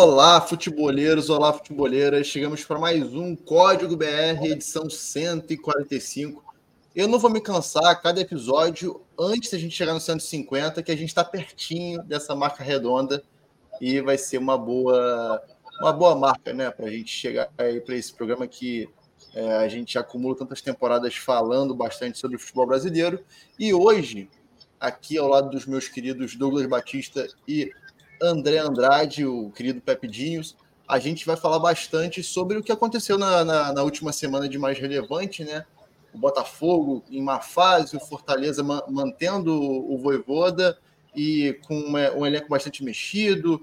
Olá, futeboleiros, olá, futeboleiras. Chegamos para mais um Código BR, edição 145. Eu não vou me cansar cada episódio, antes da gente chegar no 150, que a gente está pertinho dessa marca redonda e vai ser uma boa, uma boa marca, né, para a gente chegar aí para esse programa que é, a gente acumula tantas temporadas falando bastante sobre o futebol brasileiro. E hoje, aqui ao lado dos meus queridos Douglas Batista e André Andrade, o querido Pepidinhos, a gente vai falar bastante sobre o que aconteceu na, na, na, última semana de mais relevante, né? O Botafogo em má fase, o Fortaleza ma mantendo o Voivoda e com um elenco bastante mexido,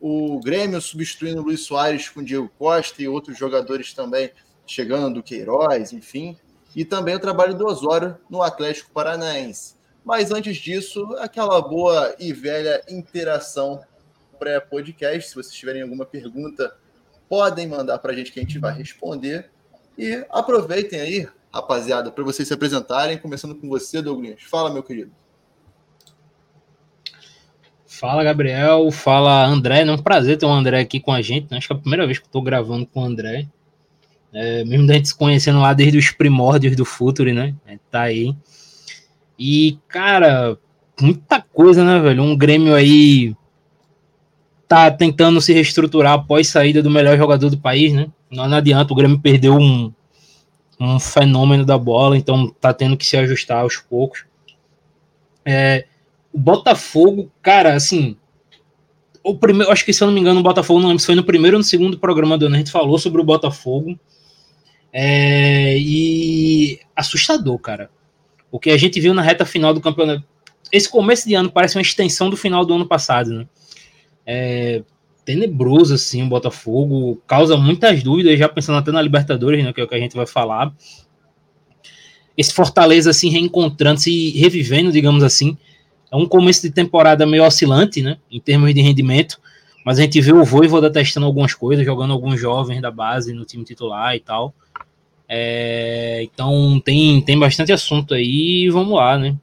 o Grêmio substituindo o Luiz Soares com o Diego Costa e outros jogadores também chegando, Queiroz, enfim, e também o trabalho do Osório no Atlético Paranaense. Mas antes disso, aquela boa e velha interação pré-podcast. Se vocês tiverem alguma pergunta, podem mandar para a gente que a gente vai responder. E aproveitem aí, rapaziada, para vocês se apresentarem, começando com você, Douglas. Fala, meu querido. Fala, Gabriel. Fala, André. É um prazer ter o André aqui com a gente. Né? Acho que é a primeira vez que estou gravando com o André. É, mesmo da gente se conhecendo lá desde os primórdios do Futuri, né? É, tá aí. E, cara, muita coisa, né, velho? Um Grêmio aí tá tentando se reestruturar após saída do melhor jogador do país, né? Não, adianta, o Grêmio perdeu um, um fenômeno da bola, então tá tendo que se ajustar aos poucos. É, o Botafogo, cara, assim, o primeiro, acho que se eu não me engano, o Botafogo, não lembro se foi no primeiro ou no segundo programa do ano, a gente falou sobre o Botafogo. É, e assustador, cara. O que a gente viu na reta final do campeonato. Esse começo de ano parece uma extensão do final do ano passado, né? É tenebroso, assim, o Botafogo. Causa muitas dúvidas, já pensando até na Libertadores, né, que é o que a gente vai falar. Esse Fortaleza, assim, reencontrando, se revivendo, digamos assim. É um começo de temporada meio oscilante, né, em termos de rendimento. Mas a gente vê o Voivoda testando algumas coisas, jogando alguns jovens da base no time titular e tal. É, então tem, tem bastante assunto aí vamos lá, né?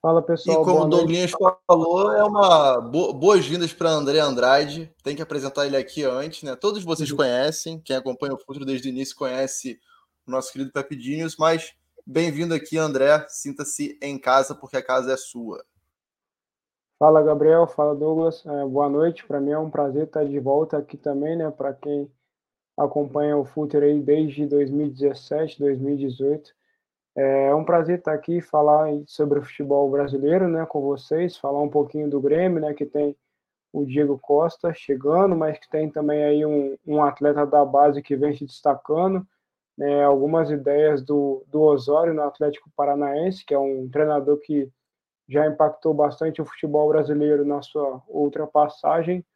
Fala pessoal. E como o Douglas falou, é uma bo boas-vindas para André Andrade. Tem que apresentar ele aqui antes, né? Todos vocês uhum. conhecem, quem acompanha o Futuro desde o início conhece o nosso querido Pepidinhos, mas bem-vindo aqui, André. Sinta-se em casa, porque a casa é sua. Fala, Gabriel. Fala, Douglas. É, boa noite. Para mim é um prazer estar de volta aqui também, né? Para quem acompanha o Futuro aí desde 2017, 2018. É um prazer estar aqui falar sobre o futebol brasileiro, né, com vocês, falar um pouquinho do Grêmio, né, que tem o Diego Costa chegando, mas que tem também aí um, um atleta da base que vem se destacando, né, algumas ideias do, do Osório no Atlético Paranaense, que é um treinador que já impactou bastante o futebol brasileiro na sua outra passagem,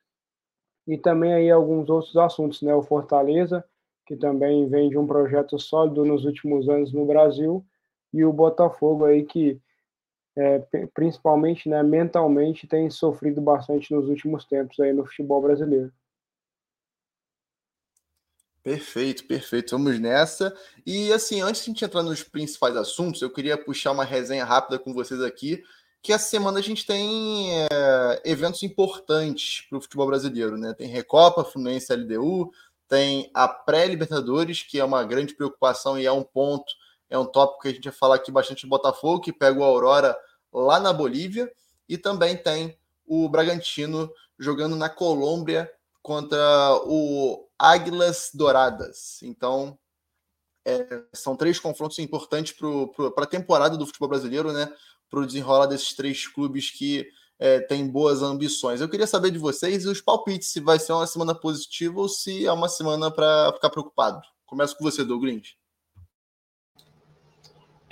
e também aí alguns outros assuntos, né, o Fortaleza, que também vem de um projeto sólido nos últimos anos no Brasil, e o Botafogo aí que é, principalmente né, mentalmente tem sofrido bastante nos últimos tempos aí no futebol brasileiro. Perfeito, perfeito. Vamos nessa. E assim, antes de a gente entrar nos principais assuntos, eu queria puxar uma resenha rápida com vocês aqui, que essa semana a gente tem é, eventos importantes para o futebol brasileiro, né? Tem Recopa, Fluminense LDU, tem a pré-Libertadores, que é uma grande preocupação e é um ponto é um tópico que a gente vai falar aqui bastante do Botafogo, que pega o Aurora lá na Bolívia, e também tem o Bragantino jogando na Colômbia contra o Águilas Douradas. Então, é, são três confrontos importantes para a temporada do futebol brasileiro, né? Para o desenrolar desses três clubes que é, têm boas ambições. Eu queria saber de vocês os palpites, se vai ser uma semana positiva ou se é uma semana para ficar preocupado. Começo com você, Douglas.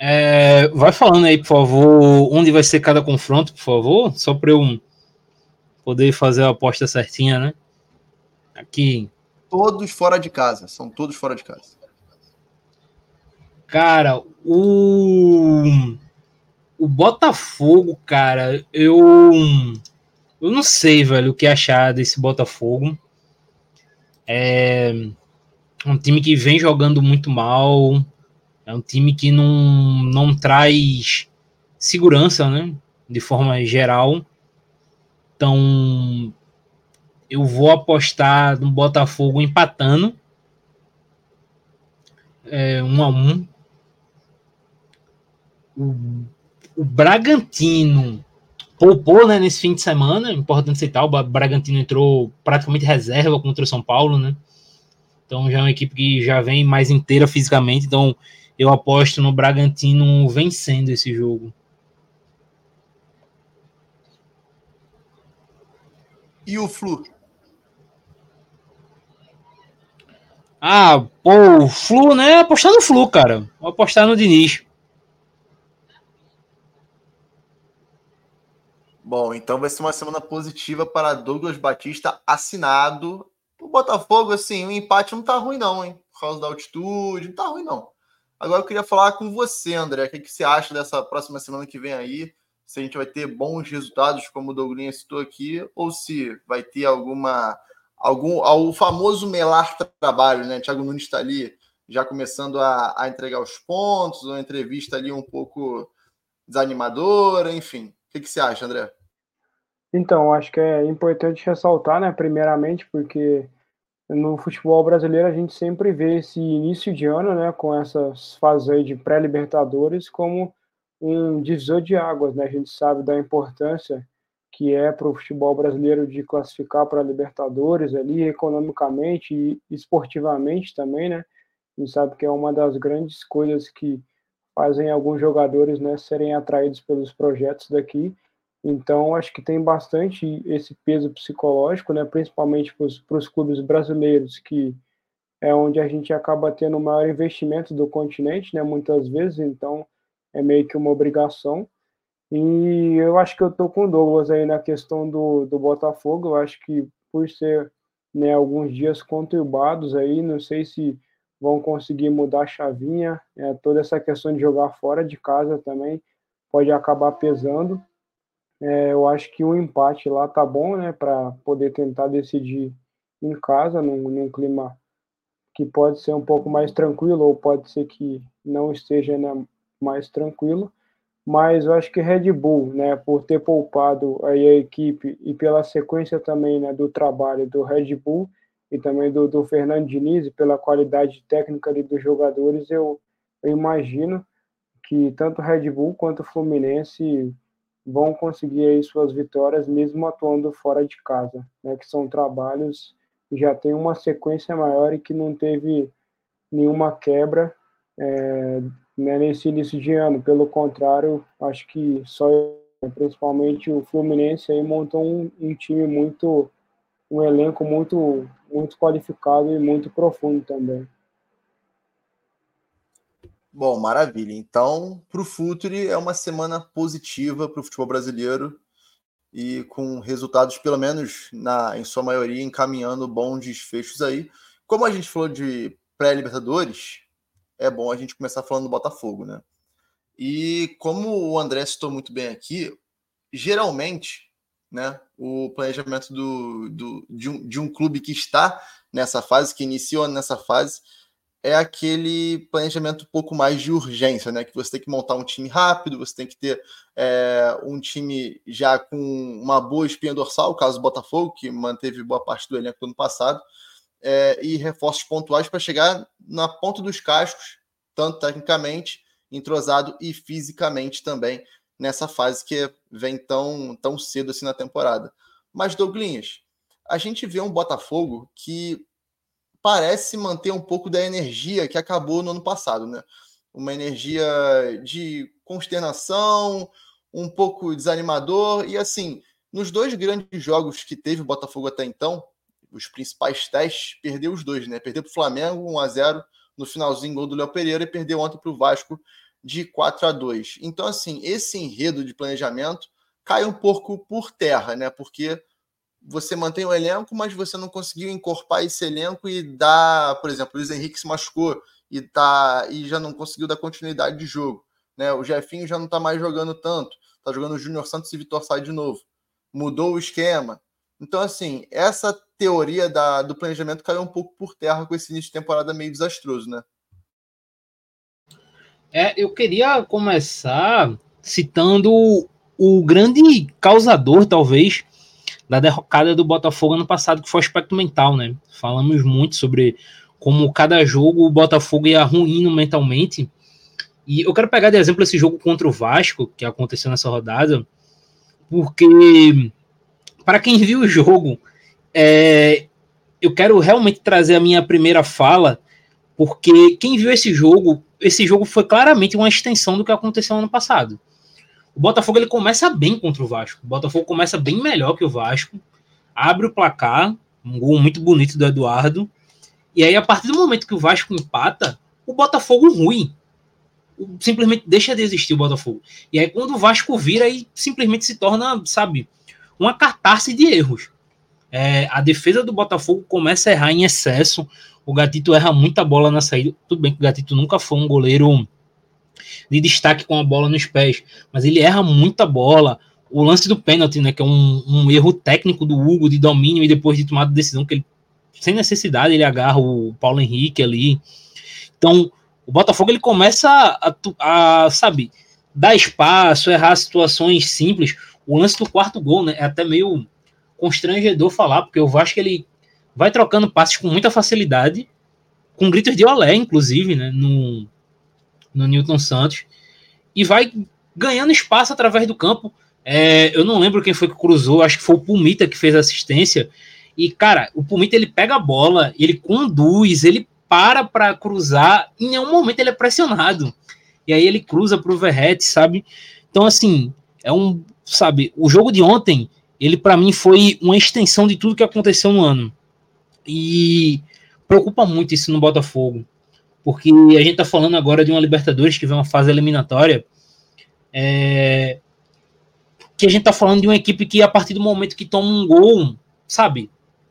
É, vai falando aí, por favor, onde vai ser cada confronto, por favor, só para eu poder fazer a aposta certinha, né? Aqui. Todos fora de casa, são todos fora de casa. Cara, o o Botafogo, cara, eu eu não sei, velho, o que achar desse Botafogo. É um time que vem jogando muito mal, é um time que não, não traz segurança, né? De forma geral. Então, eu vou apostar no Botafogo empatando. É, um a um. O, o Bragantino poupou né, nesse fim de semana, importante citar, o Bragantino entrou praticamente reserva contra o São Paulo, né? Então já é uma equipe que já vem mais inteira fisicamente, então eu aposto no Bragantino vencendo esse jogo. E o Flu? Ah, pô, o Flu, né? Apostar no Flu, cara. Vou apostar no Diniz. Bom, então vai ser uma semana positiva para Douglas Batista assinado. O Botafogo, assim, o empate não tá ruim, não, hein? Por causa da altitude, não tá ruim, não. Agora eu queria falar com você, André. O que, que você acha dessa próxima semana que vem aí? Se a gente vai ter bons resultados, como o Douglas citou aqui, ou se vai ter alguma algum o famoso melar trabalho, né? Thiago Nunes está ali já começando a, a, entregar os pontos, uma entrevista ali um pouco desanimadora, enfim. O que, que você acha, André? Então, acho que é importante ressaltar, né, primeiramente, porque no futebol brasileiro a gente sempre vê esse início de ano, né, com essas fases aí de pré-libertadores como um divisor de águas, né? A gente sabe da importância que é para o futebol brasileiro de classificar para Libertadores ali, economicamente e esportivamente também, né? A gente sabe que é uma das grandes coisas que fazem alguns jogadores né, serem atraídos pelos projetos daqui. Então, acho que tem bastante esse peso psicológico, né, principalmente para os clubes brasileiros, que é onde a gente acaba tendo o maior investimento do continente, né, muitas vezes, então é meio que uma obrigação. E eu acho que eu estou com o Douglas aí na questão do, do Botafogo. Eu acho que por ser né, alguns dias conturbados aí, não sei se vão conseguir mudar a chavinha. É, toda essa questão de jogar fora de casa também pode acabar pesando. É, eu acho que o empate lá tá bom, né, para poder tentar decidir em casa, num, num clima que pode ser um pouco mais tranquilo ou pode ser que não esteja né, mais tranquilo. Mas eu acho que Red Bull, né, por ter poupado aí a equipe e pela sequência também, né, do trabalho do Red Bull e também do, do Fernando Diniz, pela qualidade técnica ali dos jogadores, eu, eu imagino que tanto Red Bull quanto Fluminense vão conseguir aí suas vitórias mesmo atuando fora de casa, né, que são trabalhos que já tem uma sequência maior e que não teve nenhuma quebra é, né, nesse início de ano. Pelo contrário, acho que só principalmente o Fluminense aí montou um, um time muito um elenco muito muito qualificado e muito profundo também. Bom, maravilha. Então, para o Futuri é uma semana positiva para o futebol brasileiro e com resultados, pelo menos na, em sua maioria, encaminhando bons desfechos aí. Como a gente falou de pré-Libertadores, é bom a gente começar falando do Botafogo, né? E como o André citou muito bem aqui, geralmente, né, o planejamento do, do, de, um, de um clube que está nessa fase, que iniciou nessa fase, é aquele planejamento um pouco mais de urgência, né? Que você tem que montar um time rápido, você tem que ter é, um time já com uma boa espinha dorsal, caso do Botafogo, que manteve boa parte do elenco do ano passado, é, e reforços pontuais para chegar na ponta dos cascos, tanto tecnicamente, entrosado e fisicamente também, nessa fase que vem tão, tão cedo assim na temporada. Mas, Douglinhas, a gente vê um Botafogo que parece manter um pouco da energia que acabou no ano passado, né? Uma energia de consternação, um pouco desanimador, e assim, nos dois grandes jogos que teve o Botafogo até então, os principais testes, perdeu os dois, né? Perdeu para o Flamengo 1 a 0 no finalzinho gol do Léo Pereira e perdeu ontem para o Vasco de 4 a 2. Então, assim, esse enredo de planejamento cai um pouco por terra, né? Porque você mantém o elenco, mas você não conseguiu encorpar esse elenco e dar, por exemplo, o Luiz Henrique se machucou e tá e já não conseguiu dar continuidade de jogo, né? O Jefinho já não está mais jogando tanto, está jogando Júnior Santos e Vitor Sá de novo. Mudou o esquema. Então, assim, essa teoria da, do planejamento caiu um pouco por terra com esse início de temporada meio desastroso, né? É, eu queria começar citando o grande causador, talvez, da derrocada do Botafogo ano passado, que foi o aspecto mental, né? Falamos muito sobre como cada jogo o Botafogo ia ruindo mentalmente. E eu quero pegar de exemplo esse jogo contra o Vasco, que aconteceu nessa rodada, porque para quem viu o jogo, é, eu quero realmente trazer a minha primeira fala, porque quem viu esse jogo, esse jogo foi claramente uma extensão do que aconteceu ano passado. O Botafogo ele começa bem contra o Vasco. O Botafogo começa bem melhor que o Vasco, abre o placar, um gol muito bonito do Eduardo. E aí, a partir do momento que o Vasco empata, o Botafogo ruim. Simplesmente deixa de existir o Botafogo. E aí, quando o Vasco vira, aí simplesmente se torna, sabe, uma catarse de erros. É, a defesa do Botafogo começa a errar em excesso. O Gatito erra muita bola na saída. Tudo bem que o Gatito nunca foi um goleiro de destaque com a bola nos pés, mas ele erra muita bola. O lance do pênalti, né, que é um, um erro técnico do Hugo de domínio e depois de tomada de decisão que ele sem necessidade ele agarra o Paulo Henrique ali. Então, o Botafogo ele começa a, a, sabe, dar espaço, errar situações simples. O lance do quarto gol, né, é até meio constrangedor falar, porque o Vasco ele vai trocando passes com muita facilidade, com gritos de olé, inclusive, né, no, no Newton Santos, e vai ganhando espaço através do campo. É, eu não lembro quem foi que cruzou, acho que foi o Pumita que fez a assistência. E, cara, o Pumita ele pega a bola, ele conduz, ele para para cruzar, em nenhum momento ele é pressionado. E aí ele cruza para o Verrete, sabe? Então, assim, é um. Sabe, o jogo de ontem, ele para mim foi uma extensão de tudo que aconteceu no ano. E preocupa muito isso no Botafogo porque a gente está falando agora de uma Libertadores que vem uma fase eliminatória, é, que a gente está falando de uma equipe que a partir do momento que toma um gol, sabe,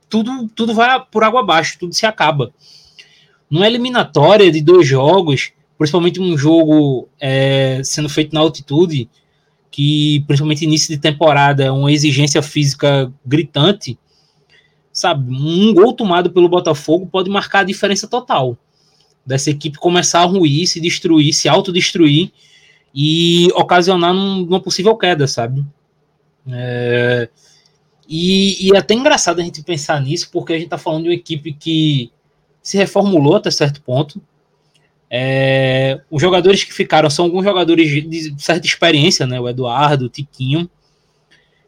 tudo, tudo vai por água abaixo, tudo se acaba. Numa eliminatória de dois jogos, principalmente um jogo é, sendo feito na altitude, que principalmente início de temporada é uma exigência física gritante, sabe, um gol tomado pelo Botafogo pode marcar a diferença total dessa equipe começar a ruir, se destruir, se autodestruir e ocasionar num, uma possível queda, sabe? É, e, e é até engraçado a gente pensar nisso, porque a gente está falando de uma equipe que se reformulou até certo ponto. É, os jogadores que ficaram são alguns jogadores de certa experiência, né? O Eduardo, o Tiquinho.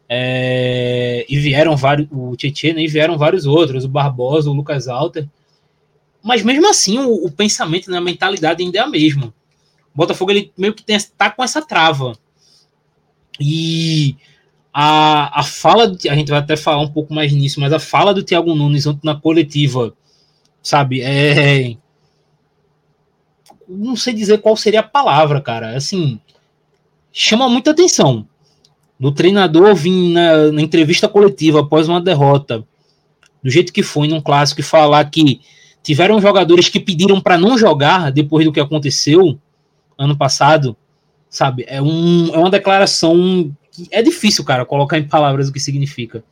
É, e vieram vários, o Tietchan, né, e vieram vários outros, o Barbosa, o Lucas Alter. Mas mesmo assim, o, o pensamento, né, a mentalidade ainda é a mesma. O Botafogo ele meio que tem, tá com essa trava. E a, a fala, a gente vai até falar um pouco mais nisso, mas a fala do Thiago Nunes ontem na coletiva, sabe, é. Não sei dizer qual seria a palavra, cara. Assim, chama muita atenção. Do treinador vir na, na entrevista coletiva após uma derrota, do jeito que foi num clássico, e falar que Tiveram jogadores que pediram para não jogar depois do que aconteceu ano passado, sabe? É, um, é uma declaração que é difícil, cara, colocar em palavras o que significa.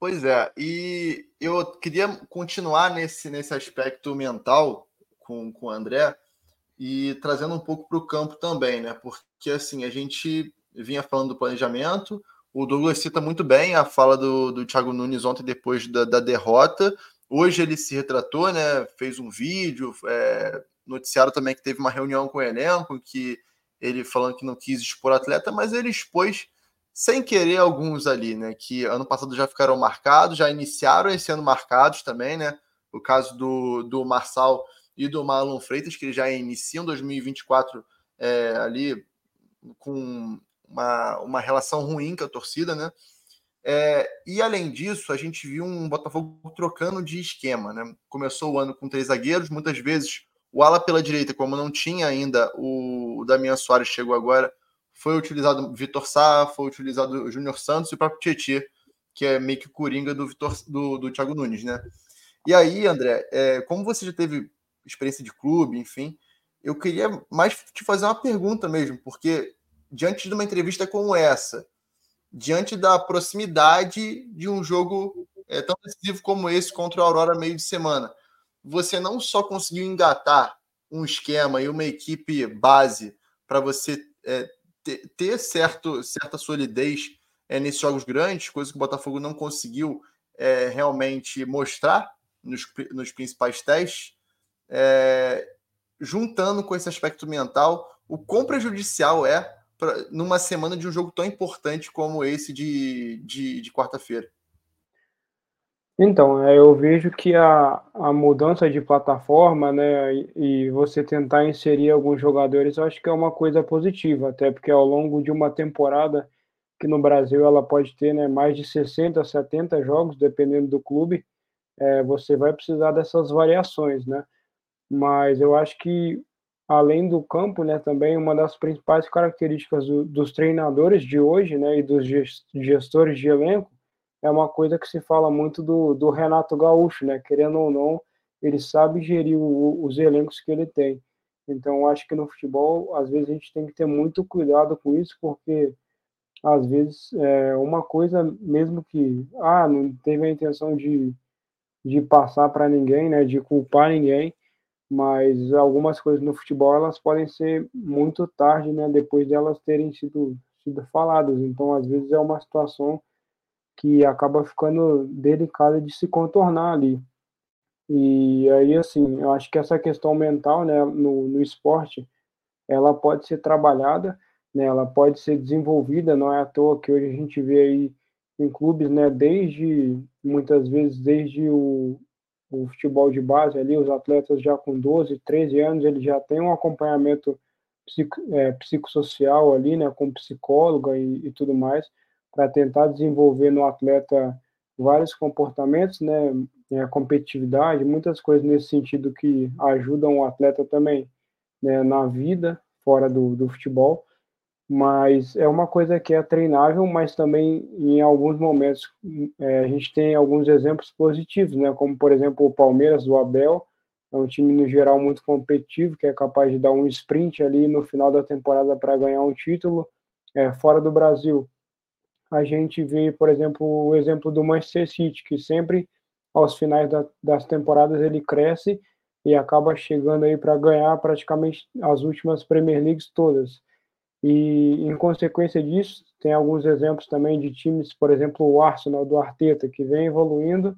Pois é, e eu queria continuar nesse, nesse aspecto mental com, com o André e trazendo um pouco para o campo também, né? Porque assim, a gente vinha falando do planejamento, o Douglas cita muito bem a fala do, do Thiago Nunes ontem depois da, da derrota. Hoje ele se retratou, né? Fez um vídeo, é, noticiaram também que teve uma reunião com o elenco, que ele falando que não quis expor atleta, mas ele expôs sem querer alguns ali, né? Que ano passado já ficaram marcados, já iniciaram esse ano marcados também, né? O caso do, do Marçal e do Marlon Freitas, que eles já iniciam 2024 é, ali com uma, uma relação ruim com a torcida, né? É, e além disso, a gente viu um Botafogo trocando de esquema, né? Começou o ano com três zagueiros, muitas vezes o ala pela direita, como não tinha ainda o, o Damian Soares chegou agora, foi utilizado Vitor Sá, foi utilizado o Júnior Santos e o próprio Tietchan, que é meio que coringa do, Vitor, do, do Thiago Nunes, né? E aí, André, é, como você já teve experiência de clube, enfim, eu queria mais te fazer uma pergunta mesmo, porque diante de uma entrevista como essa, diante da proximidade de um jogo é, tão decisivo como esse contra o Aurora meio de semana, você não só conseguiu engatar um esquema e uma equipe base para você é, ter, ter, certo, certa solidez é, nesses jogos grandes, coisa que o Botafogo não conseguiu é, realmente mostrar nos, nos principais testes, é, juntando com esse aspecto mental, o quão prejudicial é pra, numa semana de um jogo tão importante como esse de, de, de quarta-feira. Então, é, eu vejo que a, a mudança de plataforma, né, e, você tentar inserir alguns jogadores, eu acho que é uma coisa positiva, até porque ao longo de uma temporada, que no Brasil ela pode ter né, mais de 60, 70 jogos, dependendo do clube, é, você vai precisar dessas variações, né? Mas eu acho que, além do campo, né, também uma das principais características do, dos treinadores de hoje, né, e dos gestores de elenco, é uma coisa que se fala muito do, do Renato Gaúcho, né? Querendo ou não, ele sabe gerir o, os elencos que ele tem. Então, acho que no futebol, às vezes, a gente tem que ter muito cuidado com isso, porque às vezes é uma coisa, mesmo que ah, não teve a intenção de, de passar para ninguém, né, de culpar ninguém, mas algumas coisas no futebol elas podem ser muito tarde, né, depois de elas terem sido, sido faladas. Então, às vezes é uma situação que acaba ficando delicada de se contornar ali. E aí, assim, eu acho que essa questão mental, né, no, no esporte, ela pode ser trabalhada, né, ela pode ser desenvolvida, não é à toa que hoje a gente vê aí em clubes, né, desde, muitas vezes, desde o, o futebol de base ali, os atletas já com 12, 13 anos, eles já têm um acompanhamento psico, é, psicossocial ali, né, com psicóloga e, e tudo mais, para tentar desenvolver no atleta vários comportamentos, né, a competitividade, muitas coisas nesse sentido que ajudam o atleta também né, na vida fora do, do futebol, mas é uma coisa que é treinável, mas também em alguns momentos é, a gente tem alguns exemplos positivos, né, como por exemplo o Palmeiras do Abel, é um time no geral muito competitivo, que é capaz de dar um sprint ali no final da temporada para ganhar um título, é, fora do Brasil. A gente vê, por exemplo, o exemplo do Manchester City, que sempre aos finais da, das temporadas ele cresce e acaba chegando aí para ganhar praticamente as últimas Premier Leagues todas. E em consequência disso, tem alguns exemplos também de times, por exemplo, o Arsenal do Arteta, que vem evoluindo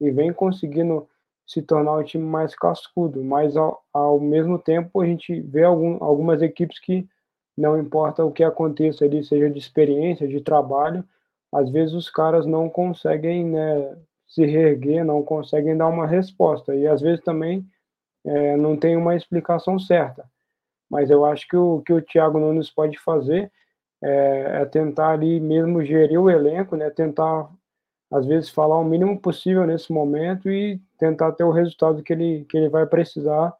e vem conseguindo se tornar um time mais cascudo, mas ao, ao mesmo tempo a gente vê algum, algumas equipes que não importa o que aconteça ali, seja de experiência, de trabalho, às vezes os caras não conseguem né, se reerguer, não conseguem dar uma resposta, e às vezes também é, não tem uma explicação certa. Mas eu acho que o que o Thiago Nunes pode fazer é, é tentar ali mesmo gerir o elenco, né, tentar às vezes falar o mínimo possível nesse momento e tentar ter o resultado que ele, que ele vai precisar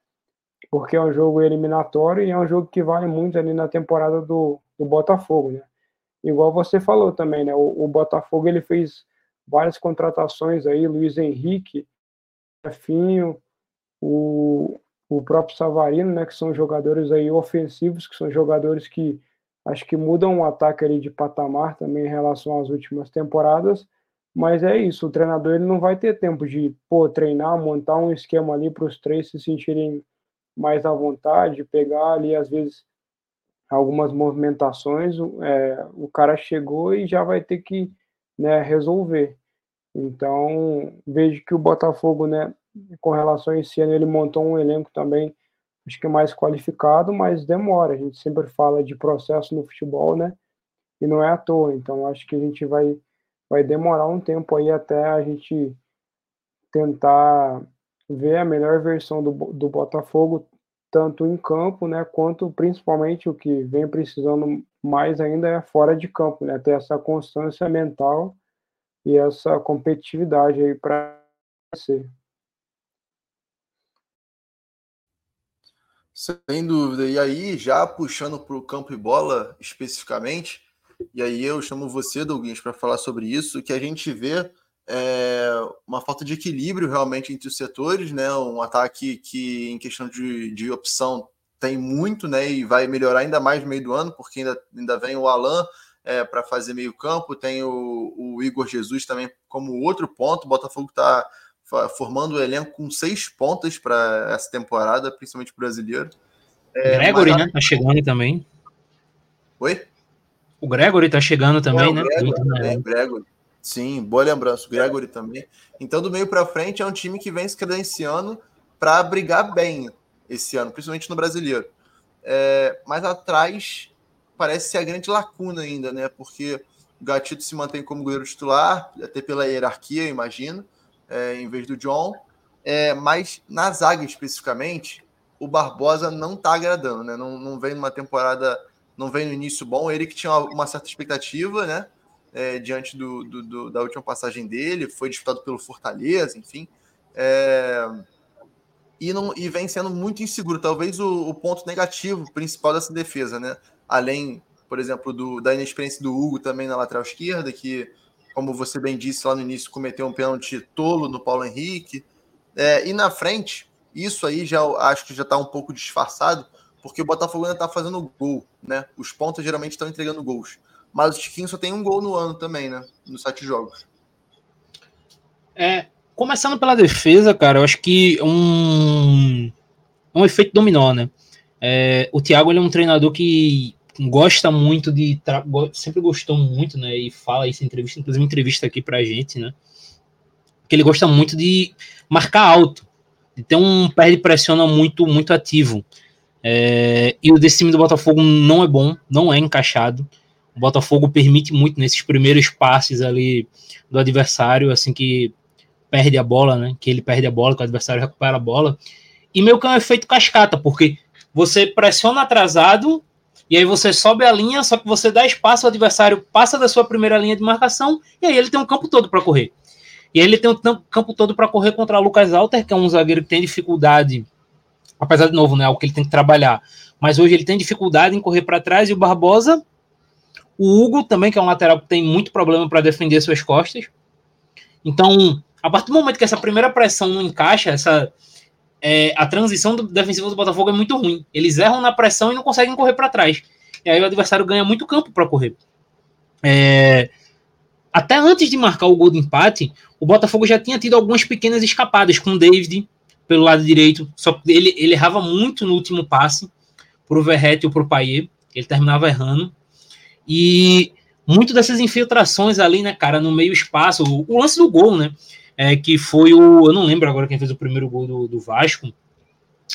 porque é um jogo eliminatório e é um jogo que vale muito ali na temporada do, do Botafogo, né? Igual você falou também, né? O, o Botafogo ele fez várias contratações aí, Luiz Henrique, Finho, o, o próprio Savarino, né? Que são jogadores aí ofensivos, que são jogadores que acho que mudam o ataque ali de patamar também em relação às últimas temporadas. Mas é isso, o treinador ele não vai ter tempo de pô, treinar, montar um esquema ali para os três se sentirem mais à vontade, pegar ali, às vezes, algumas movimentações, é, o cara chegou e já vai ter que né, resolver. Então, vejo que o Botafogo, né, com relação a esse ano, ele montou um elenco também, acho que mais qualificado, mas demora. A gente sempre fala de processo no futebol, né? E não é à toa. Então, acho que a gente vai, vai demorar um tempo aí até a gente tentar ver a melhor versão do, do Botafogo, tanto em campo, né, quanto principalmente o que vem precisando mais ainda é fora de campo, né, ter essa constância mental e essa competitividade aí para ser. Sem dúvida. E aí, já puxando para o campo e bola especificamente, e aí eu chamo você, Douglas, para falar sobre isso, que a gente vê é, uma falta de equilíbrio realmente entre os setores, né? Um ataque que, em questão de, de opção, tem muito, né? E vai melhorar ainda mais no meio do ano, porque ainda, ainda vem o Alan é, para fazer meio campo, tem o, o, Igor Jesus também como outro ponto. O Botafogo está formando o elenco com seis pontas para essa temporada, principalmente brasileiro. É, Gregory, mas... né? Tá chegando também. Oi? O Gregory tá chegando também, é, né? Gregory, também, Gregory. Sim, boa lembrança. O Gregory também. Então, do meio para frente, é um time que vem se credenciando para brigar bem esse ano, principalmente no brasileiro. É, mas atrás parece ser a grande lacuna ainda, né? Porque o Gatito se mantém como goleiro titular, até pela hierarquia, imagino, é, em vez do John. É, mas na zaga especificamente, o Barbosa não está agradando, né? Não, não vem numa temporada, não vem no início bom. Ele que tinha uma certa expectativa, né? É, diante do, do, do, da última passagem dele, foi disputado pelo Fortaleza, enfim. É, e, não, e vem sendo muito inseguro. Talvez o, o, ponto negativo principal dessa defesa, né? Além, por exemplo, do, da inexperiência do Hugo também na lateral esquerda, que, como você bem disse lá no início, cometeu um pênalti tolo no Paulo Henrique. É, e na frente, isso aí já acho que já está um pouco disfarçado, porque o Botafogo ainda está fazendo gol, né? Os pontos geralmente estão entregando gols. Mas o Tiquinho só tem um gol no ano também, né? Nos sete jogos. É, Começando pela defesa, cara, eu acho que um, um efeito dominó, né? É, o Thiago ele é um treinador que gosta muito de. Sempre gostou muito, né? E fala isso em entrevista, inclusive entrevista aqui pra gente, né? Que ele gosta muito de marcar alto, de ter um pé de pressiona muito, muito ativo. É, e o desse time do Botafogo não é bom, não é encaixado. O Botafogo permite muito nesses primeiros passes ali do adversário, assim que perde a bola, né? Que ele perde a bola, que o adversário recupera a bola. E meio que é um efeito cascata, porque você pressiona atrasado e aí você sobe a linha, só que você dá espaço, o adversário passa da sua primeira linha de marcação e aí ele tem um campo todo para correr. E aí ele tem um campo todo para correr contra o Lucas Alter, que é um zagueiro que tem dificuldade, apesar de novo, né, algo que ele tem que trabalhar. Mas hoje ele tem dificuldade em correr para trás e o Barbosa, o Hugo também, que é um lateral que tem muito problema para defender suas costas. Então, a partir do momento que essa primeira pressão não encaixa, essa é, a transição do defensivo do Botafogo é muito ruim. Eles erram na pressão e não conseguem correr para trás. E aí o adversário ganha muito campo para correr. É, até antes de marcar o gol de empate, o Botafogo já tinha tido algumas pequenas escapadas com o David pelo lado direito. Só ele, ele errava muito no último passe para o Verrete ou para o Paier. Ele terminava errando. E muito dessas infiltrações ali, né, cara, no meio espaço. O, o lance do gol, né? É, que foi o. Eu não lembro agora quem fez o primeiro gol do, do Vasco.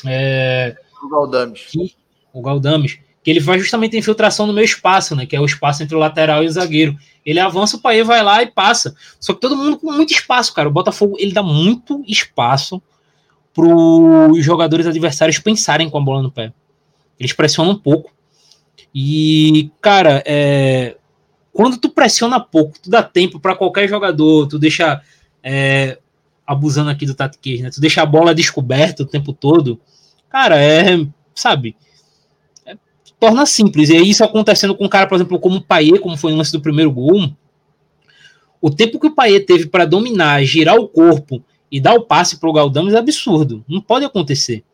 É, o Galdames. Que, o Galdames. Que ele faz justamente a infiltração no meio espaço, né? Que é o espaço entre o lateral e o zagueiro. Ele avança, o Paê vai lá e passa. Só que todo mundo com muito espaço, cara. O Botafogo ele dá muito espaço para os jogadores adversários pensarem com a bola no pé. Eles pressionam um pouco. E, cara, é, quando tu pressiona pouco, tu dá tempo para qualquer jogador, tu deixa é, abusando aqui do tatiquês, né? Tu deixa a bola descoberta o tempo todo, cara, é, sabe, é, torna simples. E isso acontecendo com um cara, por exemplo, como o Paier, como foi no lance do primeiro gol, o tempo que o Paier teve para dominar, girar o corpo e dar o passe para o Galdames é absurdo. Não pode acontecer.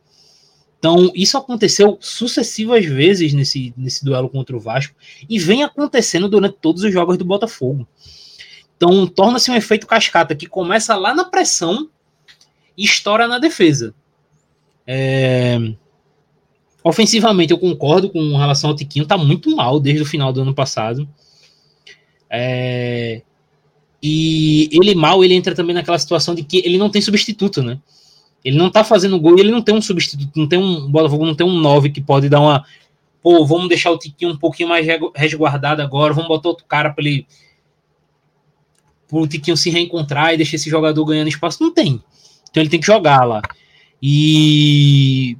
Então, isso aconteceu sucessivas vezes nesse, nesse duelo contra o Vasco e vem acontecendo durante todos os jogos do Botafogo. Então, torna-se um efeito cascata que começa lá na pressão e estoura na defesa. É... Ofensivamente, eu concordo com relação ao Tiquinho, tá muito mal desde o final do ano passado. É... E ele mal, ele entra também naquela situação de que ele não tem substituto, né? Ele não tá fazendo gol ele não tem um substituto, não tem um Botafogo não tem um 9 que pode dar uma pô, vamos deixar o Tiquinho um pouquinho mais resguardado agora, vamos botar outro cara para ele pro Tiquinho se reencontrar e deixar esse jogador ganhando espaço. Não tem. Então ele tem que jogar lá. E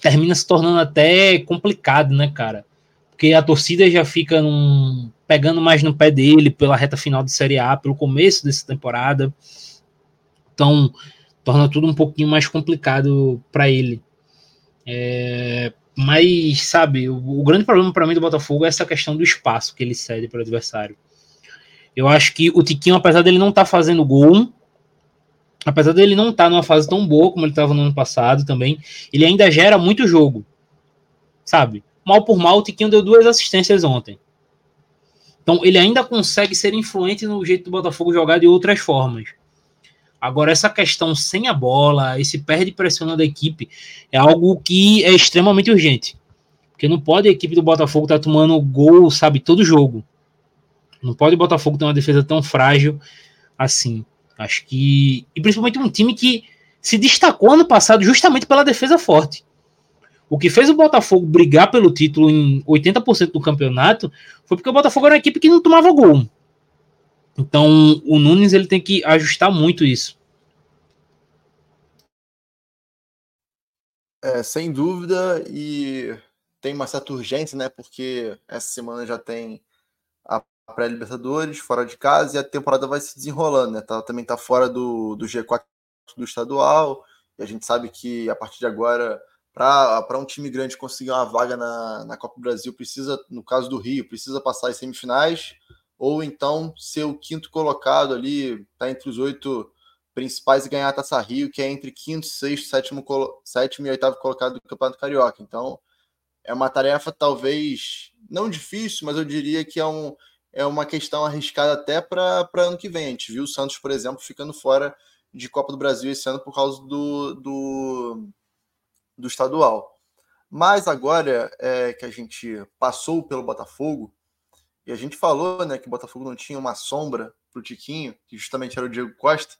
termina se tornando até complicado, né, cara? Porque a torcida já fica num, pegando mais no pé dele pela reta final de Série A, pelo começo dessa temporada. Então, torna tudo um pouquinho mais complicado para ele. É, mas, sabe, o, o grande problema para mim do Botafogo é essa questão do espaço que ele cede para o adversário. Eu acho que o Tiquinho, apesar dele não estar tá fazendo gol, apesar dele não estar tá numa fase tão boa como ele estava no ano passado também, ele ainda gera muito jogo. Sabe? Mal por mal, o Tiquinho deu duas assistências ontem. Então ele ainda consegue ser influente no jeito do Botafogo jogar de outras formas. Agora, essa questão sem a bola, esse perde pressiona da equipe, é algo que é extremamente urgente. Porque não pode a equipe do Botafogo estar tá tomando gol, sabe, todo jogo. Não pode o Botafogo ter uma defesa tão frágil assim. Acho que. E principalmente um time que se destacou ano passado justamente pela defesa forte. O que fez o Botafogo brigar pelo título em 80% do campeonato foi porque o Botafogo era uma equipe que não tomava gol. Então o Nunes ele tem que ajustar muito isso. É, sem dúvida, e tem uma certa urgência, né? Porque essa semana já tem pré-Libertadores fora de casa e a temporada vai se desenrolando, né? Tá, também tá fora do, do G4 do estadual, e a gente sabe que a partir de agora, para um time grande conseguir uma vaga na, na Copa do Brasil, precisa, no caso do Rio, precisa passar as semifinais, ou então ser o quinto colocado ali, tá entre os oito principais e ganhar a Taça Rio, que é entre quinto, sexto, sétimo, sétimo e oitavo colocado do Campeonato Carioca. Então, é uma tarefa talvez não difícil, mas eu diria que é, um, é uma questão arriscada até para ano que vem. A gente viu o Santos, por exemplo, ficando fora de Copa do Brasil esse ano por causa do, do, do estadual. Mas agora é, que a gente passou pelo Botafogo, e a gente falou né, que o Botafogo não tinha uma sombra para o Tiquinho, que justamente era o Diego Costa,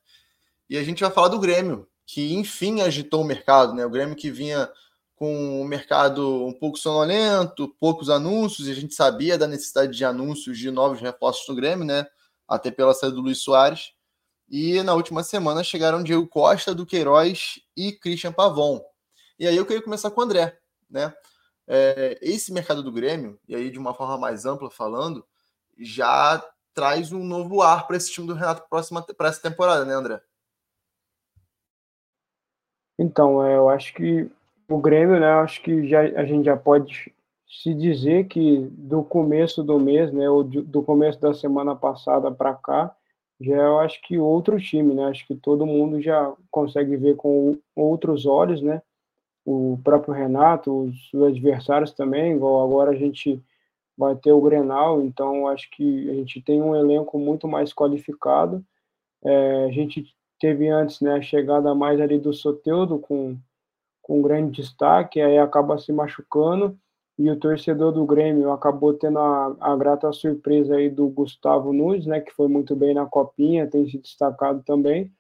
e a gente vai falar do Grêmio, que enfim agitou o mercado, né? O Grêmio que vinha com o mercado um pouco sonolento, poucos anúncios, e a gente sabia da necessidade de anúncios de novos reforços no Grêmio, né? Até pela saída do Luiz Soares. E na última semana chegaram Diego Costa, do Queiroz e Christian Pavon. E aí eu queria começar com o André, né? É, esse mercado do Grêmio, e aí de uma forma mais ampla falando, já traz um novo ar para esse time do Renato para essa temporada, né, André? Então, é, eu acho que o Grêmio, né, acho que já, a gente já pode se dizer que do começo do mês, né, ou do começo da semana passada para cá, já eu acho que outro time, né, acho que todo mundo já consegue ver com outros olhos, né, o próprio Renato, os, os adversários também, igual agora a gente vai ter o Grenal, então acho que a gente tem um elenco muito mais qualificado, é, a gente teve antes né, a chegada mais ali do Soteudo com, com grande destaque, aí acaba se machucando, e o torcedor do Grêmio acabou tendo a, a grata surpresa aí do Gustavo Nunes, né, que foi muito bem na copinha, tem se destacado também,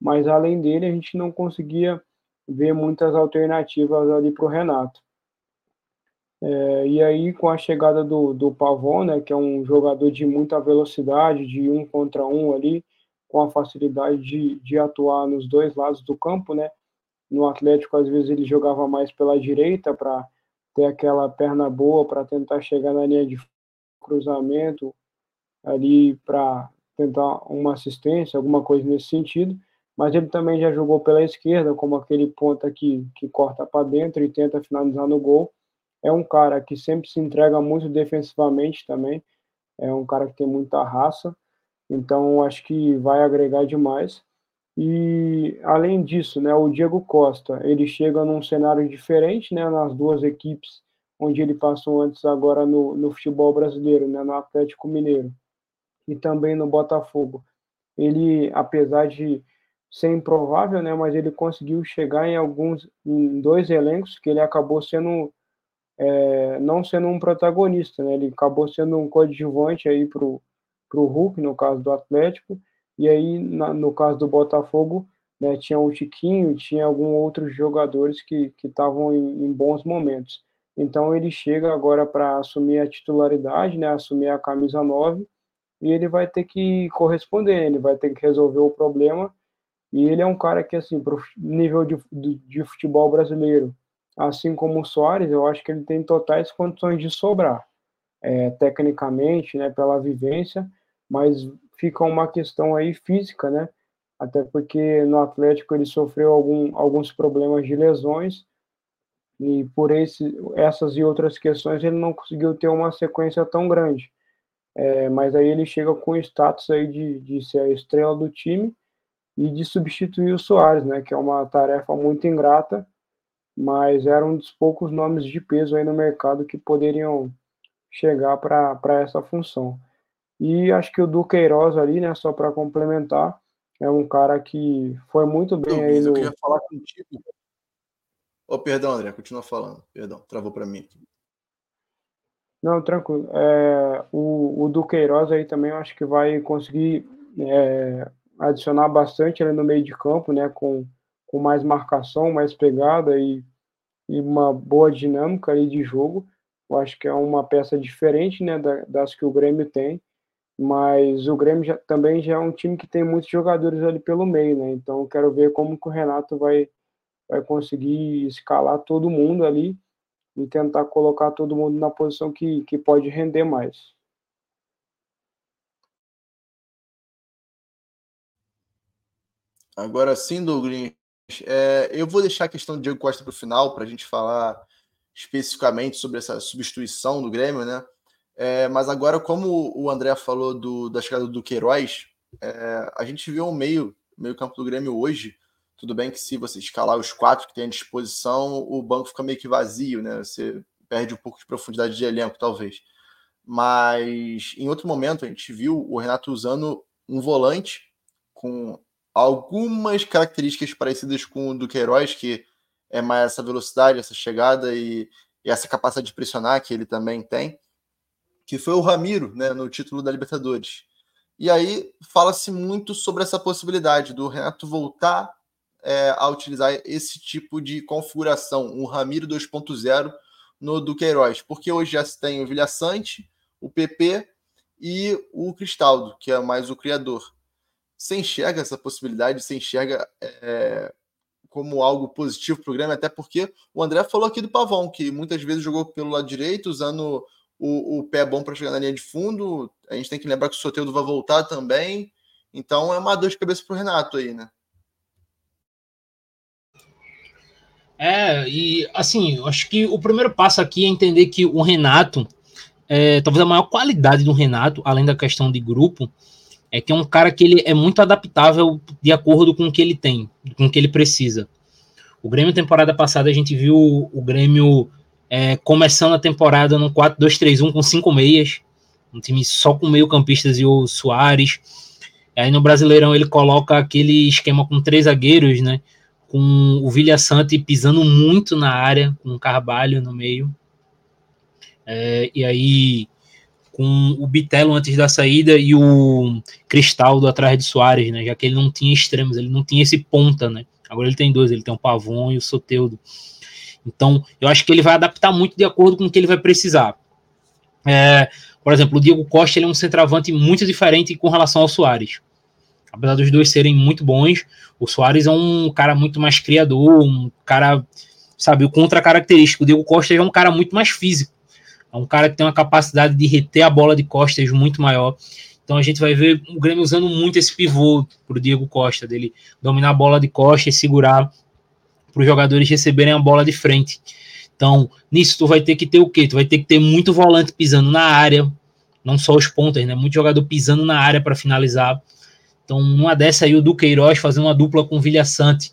mas além dele a gente não conseguia ver muitas alternativas ali para o Renato. É, e aí, com a chegada do, do Pavon, né, que é um jogador de muita velocidade, de um contra um ali, com a facilidade de, de atuar nos dois lados do campo, né? No Atlético, às vezes, ele jogava mais pela direita para ter aquela perna boa para tentar chegar na linha de cruzamento ali para tentar uma assistência, alguma coisa nesse sentido. Mas ele também já jogou pela esquerda, como aquele ponta que, que corta para dentro e tenta finalizar no gol. É um cara que sempre se entrega muito defensivamente também. É um cara que tem muita raça então, acho que vai agregar demais. E, além disso, né, o Diego Costa, ele chega num cenário diferente, né, nas duas equipes onde ele passou antes agora no, no futebol brasileiro, né, no Atlético Mineiro e também no Botafogo. Ele, apesar de ser improvável, né, mas ele conseguiu chegar em alguns, em dois elencos que ele acabou sendo, é, não sendo um protagonista, né, ele acabou sendo um coadjuvante aí para o para o Hulk, no caso do Atlético, e aí na, no caso do Botafogo, né, tinha o Chiquinho, tinha alguns outros jogadores que estavam em, em, bons momentos. Então ele chega agora para assumir a titularidade, né, assumir a camisa 9, e ele vai ter que corresponder, ele vai ter que resolver o problema, e ele é um cara que, assim, para o nível de, de, de futebol brasileiro, assim como o Soares, eu acho que ele tem totais condições de sobrar, é, tecnicamente, né, pela vivência, mas fica uma questão aí física, né? Até porque no Atlético ele sofreu algum, alguns problemas de lesões e por esse, essas e outras questões ele não conseguiu ter uma sequência tão grande. É, mas aí ele chega com o status aí de, de ser a estrela do time e de substituir o Soares, né? Que é uma tarefa muito ingrata, mas era um dos poucos nomes de peso aí no mercado que poderiam chegar para essa função. E acho que o Duqueiroz ali, né, só para complementar, é um cara que foi muito bem eu, aí no... Eu queria falar contigo. Oh, perdão, André, continua falando. Perdão, travou para mim. Não, tranquilo. É, o, o Duqueiroz aí também eu acho que vai conseguir é, adicionar bastante ali no meio de campo, né? Com, com mais marcação, mais pegada e, e uma boa dinâmica ali de jogo. Eu acho que é uma peça diferente, né? Das que o Grêmio tem. Mas o Grêmio já, também já é um time que tem muitos jogadores ali pelo meio, né? Então quero ver como que o Renato vai, vai conseguir escalar todo mundo ali e tentar colocar todo mundo na posição que, que pode render mais. Agora sim, Douglas, é, eu vou deixar a questão do Diego Costa para o final, para a gente falar especificamente sobre essa substituição do Grêmio, né? É, mas agora, como o André falou do, da chegada do Queiroz, é, a gente viu o meio, meio campo do Grêmio hoje tudo bem que se você escalar os quatro que tem à disposição, o banco fica meio que vazio, né? Você perde um pouco de profundidade de elenco, talvez. Mas em outro momento a gente viu o Renato usando um volante com algumas características parecidas com o do Queiroz, que é mais essa velocidade, essa chegada e, e essa capacidade de pressionar que ele também tem, que foi o Ramiro, né, no título da Libertadores. E aí fala-se muito sobre essa possibilidade do Renato voltar é, a utilizar esse tipo de configuração, um Ramiro 2.0 no Duqueiroz, porque hoje já se tem o Vilha Sante, o PP e o Cristaldo, que é mais o criador. Você enxerga essa possibilidade, você enxerga é, como algo positivo para o Grêmio, até porque o André falou aqui do Pavão, que muitas vezes jogou pelo lado direito, usando o, o pé bom para chegar na linha de fundo. A gente tem que lembrar que o Soteldo vai voltar também. Então é uma dor de cabeça para o Renato aí, né? É, e assim, eu acho que o primeiro passo aqui é entender que o Renato, é, talvez a maior qualidade do Renato, além da questão de grupo, é que é um cara que ele é muito adaptável de acordo com o que ele tem, com o que ele precisa. O Grêmio, temporada passada, a gente viu o Grêmio é, começando a temporada no 4-2-3-1 com cinco meias, um time só com meio campistas e o Soares. Aí no Brasileirão ele coloca aquele esquema com três zagueiros, né? com o Vilha Sante pisando muito na área, com o Carvalho no meio. É, e aí, com o Bitelo antes da saída e o Cristaldo atrás de Soares, né? Já que ele não tinha extremos, ele não tinha esse ponta, né? Agora ele tem dois, ele tem o Pavon e o Soteudo. Então, eu acho que ele vai adaptar muito de acordo com o que ele vai precisar. É, por exemplo, o Diego Costa ele é um centroavante muito diferente com relação ao Soares apesar dos dois serem muito bons, o Soares é um cara muito mais criador, um cara, sabe, o contra característico. O Diego Costa é um cara muito mais físico. É um cara que tem uma capacidade de reter a bola de costas muito maior. Então a gente vai ver o Grêmio usando muito esse pivô para o Diego Costa, dele dominar a bola de costas e segurar para os jogadores receberem a bola de frente. Então, nisso tu vai ter que ter o quê? Tu vai ter que ter muito volante pisando na área, não só os pontas, né? Muito jogador pisando na área para finalizar. Então, numa dessa aí, o Duqueiroz fazendo uma dupla com o Vilha Sante,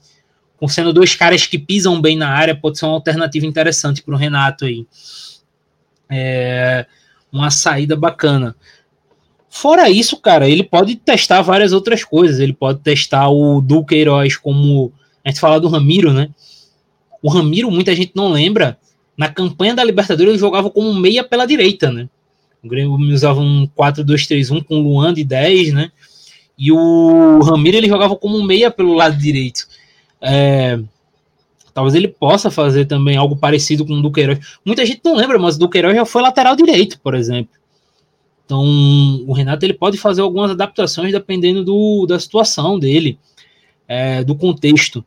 com sendo dois caras que pisam bem na área, pode ser uma alternativa interessante para o Renato aí. É uma saída bacana. Fora isso, cara, ele pode testar várias outras coisas. Ele pode testar o Duqueiroz como. A gente fala do Ramiro, né? O Ramiro, muita gente não lembra. Na campanha da Libertadores, ele jogava como meia pela direita, né? O Grêmio usava um 4-2-3-1 com o Luan de 10, né? E o Ramiro ele jogava como meia pelo lado direito. É, talvez ele possa fazer também algo parecido com o Duqueiroz. Muita gente não lembra, mas o Duqueiroz já foi lateral direito, por exemplo. Então, o Renato ele pode fazer algumas adaptações dependendo do, da situação dele, é, do contexto.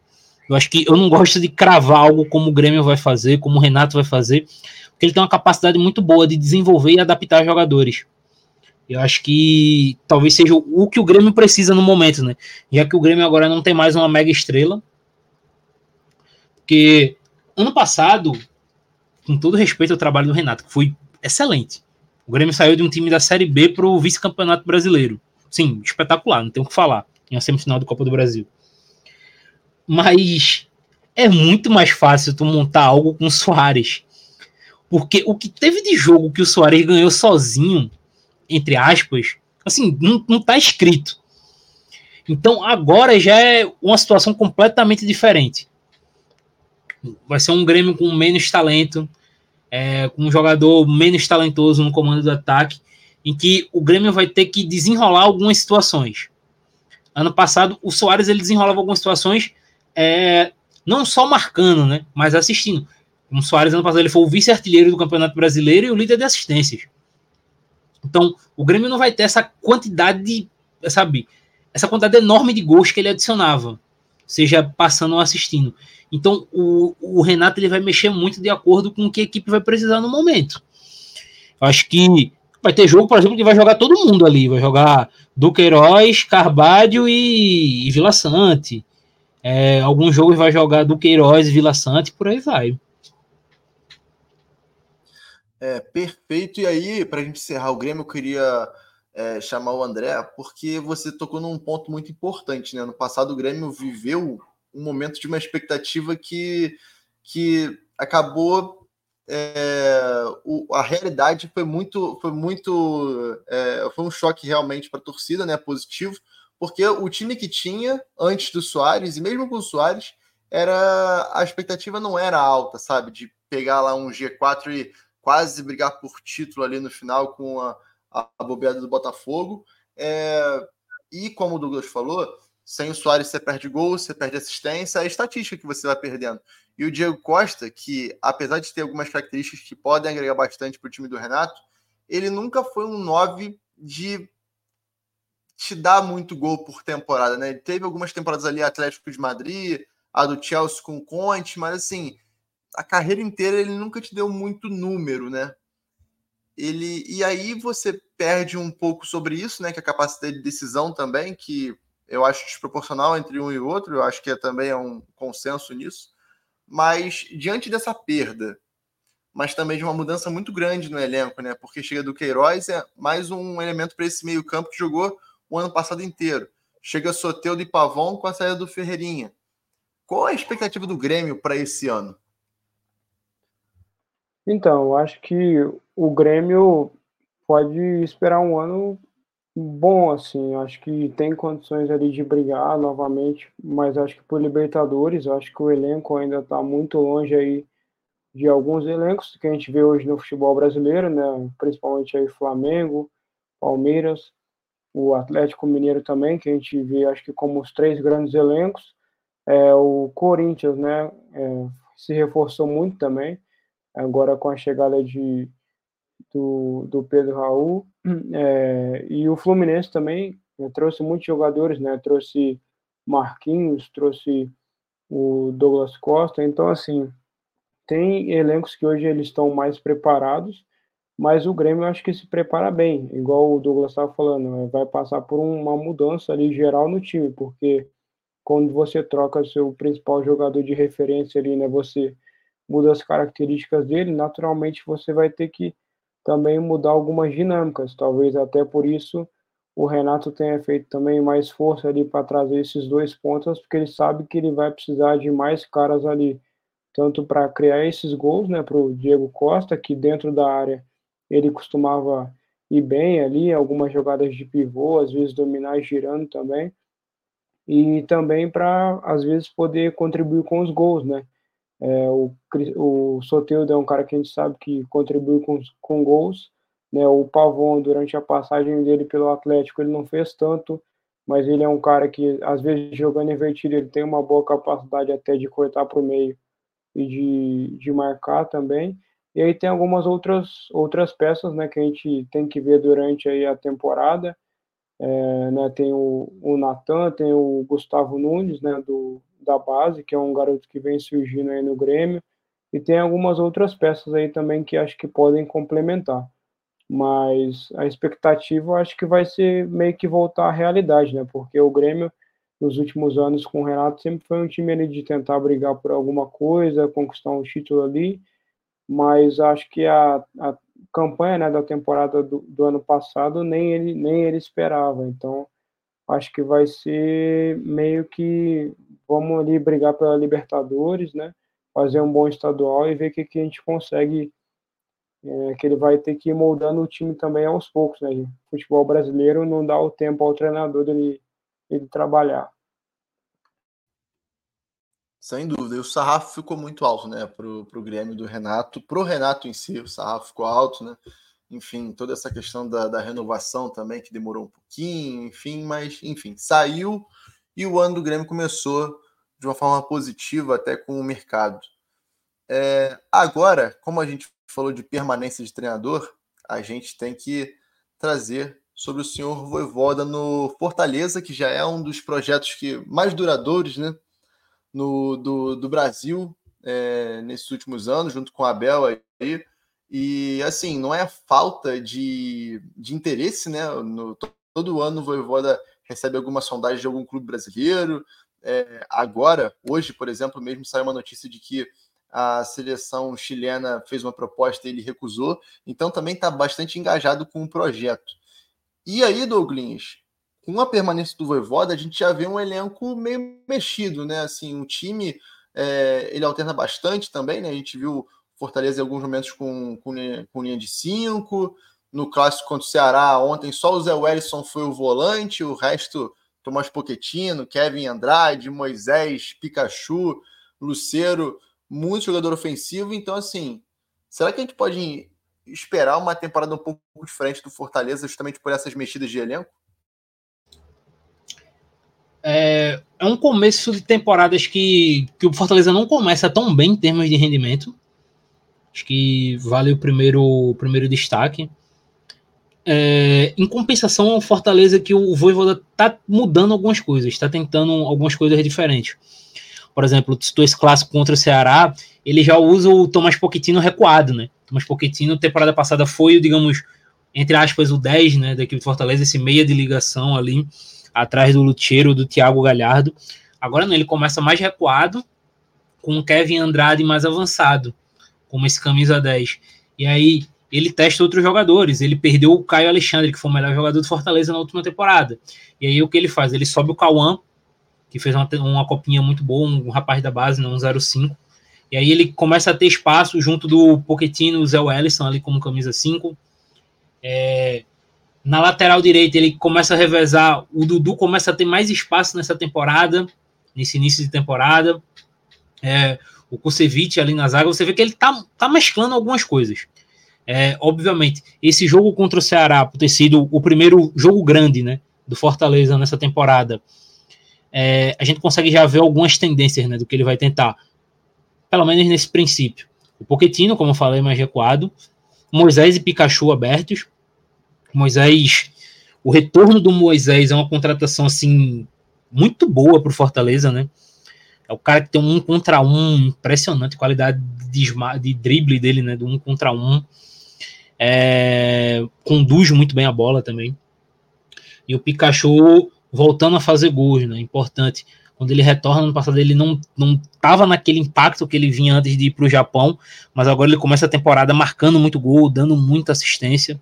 Eu acho que eu não gosto de cravar algo como o Grêmio vai fazer, como o Renato vai fazer, porque ele tem uma capacidade muito boa de desenvolver e adaptar jogadores. Eu acho que talvez seja o que o Grêmio precisa no momento, né? Já que o Grêmio agora não tem mais uma mega estrela. Porque ano passado, com todo respeito ao trabalho do Renato, que foi excelente. O Grêmio saiu de um time da Série B para o vice-campeonato brasileiro. Sim, espetacular, não tem o que falar. Em uma semifinal do Copa do Brasil. Mas é muito mais fácil tu montar algo com o Soares. Porque o que teve de jogo que o Soares ganhou sozinho entre aspas, assim, não, não tá escrito. Então agora já é uma situação completamente diferente. Vai ser um Grêmio com menos talento, é, com um jogador menos talentoso no comando do ataque, em que o Grêmio vai ter que desenrolar algumas situações. Ano passado, o Soares ele desenrolava algumas situações, é, não só marcando, né, mas assistindo. O Soares, ano passado, ele foi o vice-artilheiro do Campeonato Brasileiro e o líder de assistências. Então, o Grêmio não vai ter essa quantidade de, sabe, essa quantidade enorme de gols que ele adicionava, seja passando ou assistindo. Então, o, o Renato ele vai mexer muito de acordo com o que a equipe vai precisar no momento. Eu acho que vai ter jogo, por exemplo, que vai jogar todo mundo ali. Vai jogar Duqueiroz, Carvalho e, e Vila Sante. É, alguns jogos vai jogar Duqueiroz e Vila Sante, por aí vai. É, perfeito. E aí, para a gente encerrar o Grêmio, eu queria é, chamar o André, porque você tocou num ponto muito importante. Né? No passado, o Grêmio viveu um momento de uma expectativa que, que acabou. É, o, a realidade foi muito. Foi muito. É, foi um choque realmente para a torcida, né? Positivo, porque o time que tinha antes do Soares, e mesmo com o Soares, era a expectativa não era alta, sabe? De pegar lá um G4 e quase brigar por título ali no final com a, a bobeada do Botafogo. É, e como o Douglas falou, sem o Soares você perde gol, você perde assistência, é a estatística que você vai perdendo. E o Diego Costa, que apesar de ter algumas características que podem agregar bastante para o time do Renato, ele nunca foi um 9 de te dar muito gol por temporada, né? Ele teve algumas temporadas ali Atlético de Madrid, a do Chelsea com Conte, mas assim, a carreira inteira ele nunca te deu muito número, né? Ele e aí você perde um pouco sobre isso, né? Que a capacidade de decisão também, que eu acho desproporcional entre um e outro, eu acho que é, também é um consenso nisso. Mas diante dessa perda, mas também de uma mudança muito grande no elenco, né? Porque chega do Queiroz é mais um elemento para esse meio-campo que jogou o ano passado inteiro. Chega Soteudo e Pavon com a saída do Ferreirinha. Qual a expectativa do Grêmio para esse ano? Então, eu acho que o Grêmio pode esperar um ano bom, assim. Acho que tem condições ali de brigar novamente, mas acho que por Libertadores, acho que o elenco ainda está muito longe aí de alguns elencos que a gente vê hoje no futebol brasileiro, né? Principalmente aí Flamengo, Palmeiras, o Atlético Mineiro também, que a gente vê, acho que como os três grandes elencos. É, o Corinthians, né? É, se reforçou muito também agora com a chegada de, do, do Pedro Raul. É, e o Fluminense também né, trouxe muitos jogadores, né? Trouxe Marquinhos, trouxe o Douglas Costa. Então, assim, tem elencos que hoje eles estão mais preparados, mas o Grêmio eu acho que se prepara bem, igual o Douglas estava falando, né, vai passar por uma mudança ali geral no time, porque quando você troca seu principal jogador de referência ali, né, você muda as características dele, naturalmente você vai ter que também mudar algumas dinâmicas. Talvez até por isso o Renato tenha feito também mais força ali para trazer esses dois pontos, porque ele sabe que ele vai precisar de mais caras ali, tanto para criar esses gols, né, para o Diego Costa, que dentro da área ele costumava ir bem ali, algumas jogadas de pivô, às vezes dominar girando também, e também para às vezes poder contribuir com os gols, né? É, o, o Soteldo é um cara que a gente sabe que contribui com, com gols. Né? O Pavon, durante a passagem dele pelo Atlético, ele não fez tanto, mas ele é um cara que, às vezes, jogando invertido, ele tem uma boa capacidade até de cortar para o meio e de, de marcar também. E aí tem algumas outras, outras peças né, que a gente tem que ver durante aí a temporada. É, né, tem o, o Natan, tem o Gustavo Nunes, né, do, da base, que é um garoto que vem surgindo aí no Grêmio, e tem algumas outras peças aí também que acho que podem complementar. Mas a expectativa acho que vai ser meio que voltar à realidade, né? Porque o Grêmio, nos últimos anos com o Renato, sempre foi um time ali de tentar brigar por alguma coisa, conquistar um título ali, mas acho que a, a campanha né, da temporada do, do ano passado nem ele, nem ele esperava. Então, acho que vai ser meio que vamos ali brigar pela Libertadores, né? Fazer um bom estadual e ver o que, que a gente consegue. É, que ele vai ter que ir moldando o time também aos poucos, né? O futebol brasileiro não dá o tempo ao treinador dele, dele trabalhar. Sem dúvida. E o sarrafo ficou muito alto, né? Pro, pro Grêmio do Renato. Pro Renato em si, o sarrafo ficou alto, né? Enfim, toda essa questão da, da renovação também, que demorou um pouquinho, enfim, mas, enfim, saiu e o ano do Grêmio começou de uma forma positiva até com o mercado. É, agora, como a gente falou de permanência de treinador, a gente tem que trazer sobre o senhor Voivoda no Fortaleza, que já é um dos projetos que mais duradouros né, no, do, do Brasil é, nesses últimos anos, junto com a Abel aí. E assim, não é falta de, de interesse, né? No, todo ano o Voivoda recebe alguma sondagem de algum clube brasileiro, é, agora, hoje, por exemplo, mesmo saiu uma notícia de que a seleção chilena fez uma proposta e ele recusou, então também está bastante engajado com o projeto. E aí, Douglas, com a permanência do Voivoda, a gente já vê um elenco meio mexido, né? Assim, um time, é, ele alterna bastante também, né? A gente viu Fortaleza em alguns momentos com, com, com linha de cinco, no clássico contra o Ceará ontem só o Zé Wellison foi o volante, o resto Tomás Poquetino, Kevin Andrade, Moisés, Pikachu, Luceiro, muito jogador ofensivo. Então, assim, será que a gente pode esperar uma temporada um pouco diferente do Fortaleza, justamente por essas mexidas de elenco? É, é um começo de temporadas que, que o Fortaleza não começa tão bem em termos de rendimento. Acho que vale o primeiro, o primeiro destaque. É, em compensação ao Fortaleza que o Voivoda tá mudando algumas coisas, está tentando algumas coisas diferentes. Por exemplo, citou esse clássico contra o Ceará, ele já usa o Tomás Pochettino recuado, né? Tomás Pochettino, temporada passada, foi, digamos, entre aspas, o 10, né, da equipe de Fortaleza, esse meia de ligação ali, atrás do Lucheiro, do Thiago Galhardo. Agora não, ele começa mais recuado, com o Kevin Andrade mais avançado, como esse camisa 10. E aí, ele testa outros jogadores. Ele perdeu o Caio Alexandre, que foi o melhor jogador do Fortaleza na última temporada. E aí o que ele faz? Ele sobe o Cauã, que fez uma, uma copinha muito boa, um rapaz da base, não, um 05. E aí ele começa a ter espaço junto do Pochettino e o Zé Wellison ali como camisa 5. É, na lateral direita ele começa a revezar, o Dudu começa a ter mais espaço nessa temporada, nesse início de temporada. É, o Kusevich ali na zaga, você vê que ele tá, tá mesclando algumas coisas. É, obviamente, esse jogo contra o Ceará, por ter sido o primeiro jogo grande né, do Fortaleza nessa temporada, é, a gente consegue já ver algumas tendências né, do que ele vai tentar, pelo menos nesse princípio. O Poquetino, como eu falei, mais recuado, Moisés e Pikachu abertos. Moisés, o retorno do Moisés é uma contratação assim muito boa para o Fortaleza, né? É o cara que tem um contra um impressionante, qualidade de, de drible dele, né? Do um contra um. É, conduz muito bem a bola também. E o Pikachu voltando a fazer gols, né? Importante. Quando ele retorna no passado, ele não, não tava naquele impacto que ele vinha antes de ir para o Japão, mas agora ele começa a temporada marcando muito gol, dando muita assistência.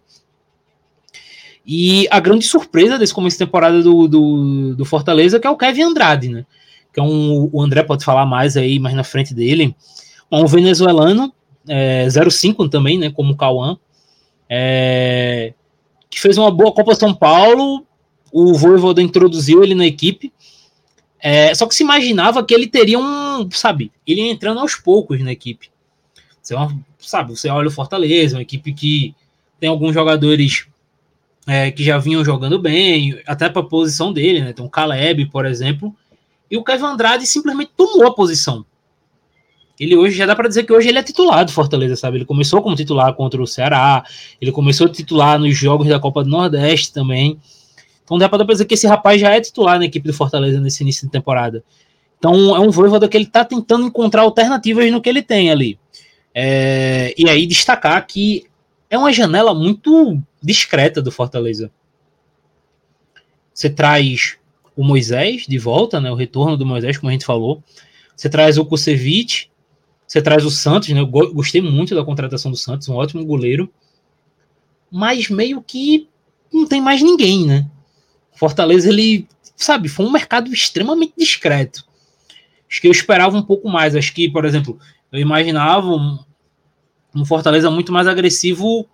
E a grande surpresa desse começo de temporada do, do, do Fortaleza que é o Kevin Andrade, né? Que é um, o André pode falar mais aí, mais na frente dele. Um venezuelano, é, 05 também, né? Como o Cauã é, que fez uma boa Copa São Paulo. O Voivoda introduziu ele na equipe. É, só que se imaginava que ele teria um, sabe, ele entrando aos poucos na equipe. Você, é sabe, você olha o Fortaleza, uma equipe que tem alguns jogadores é, que já vinham jogando bem, até para a posição dele, né? Tem o Caleb, por exemplo, e o Kevin Andrade simplesmente tomou a posição. Ele hoje já dá para dizer que hoje ele é titular do Fortaleza, sabe? Ele começou como titular contra o Ceará, ele começou a titular nos jogos da Copa do Nordeste também. Então dá para dizer que esse rapaz já é titular na equipe do Fortaleza nesse início de temporada. Então é um Voivoda que ele está tentando encontrar alternativas no que ele tem ali. É, e aí destacar que é uma janela muito discreta do Fortaleza. Você traz o Moisés de volta, né, o retorno do Moisés, como a gente falou. Você traz o Kusevich, você traz o Santos, né? Eu gostei muito da contratação do Santos, um ótimo goleiro. Mas meio que não tem mais ninguém, né? Fortaleza, ele, sabe, foi um mercado extremamente discreto. Acho que eu esperava um pouco mais. Acho que, por exemplo, eu imaginava um, um Fortaleza muito mais agressivo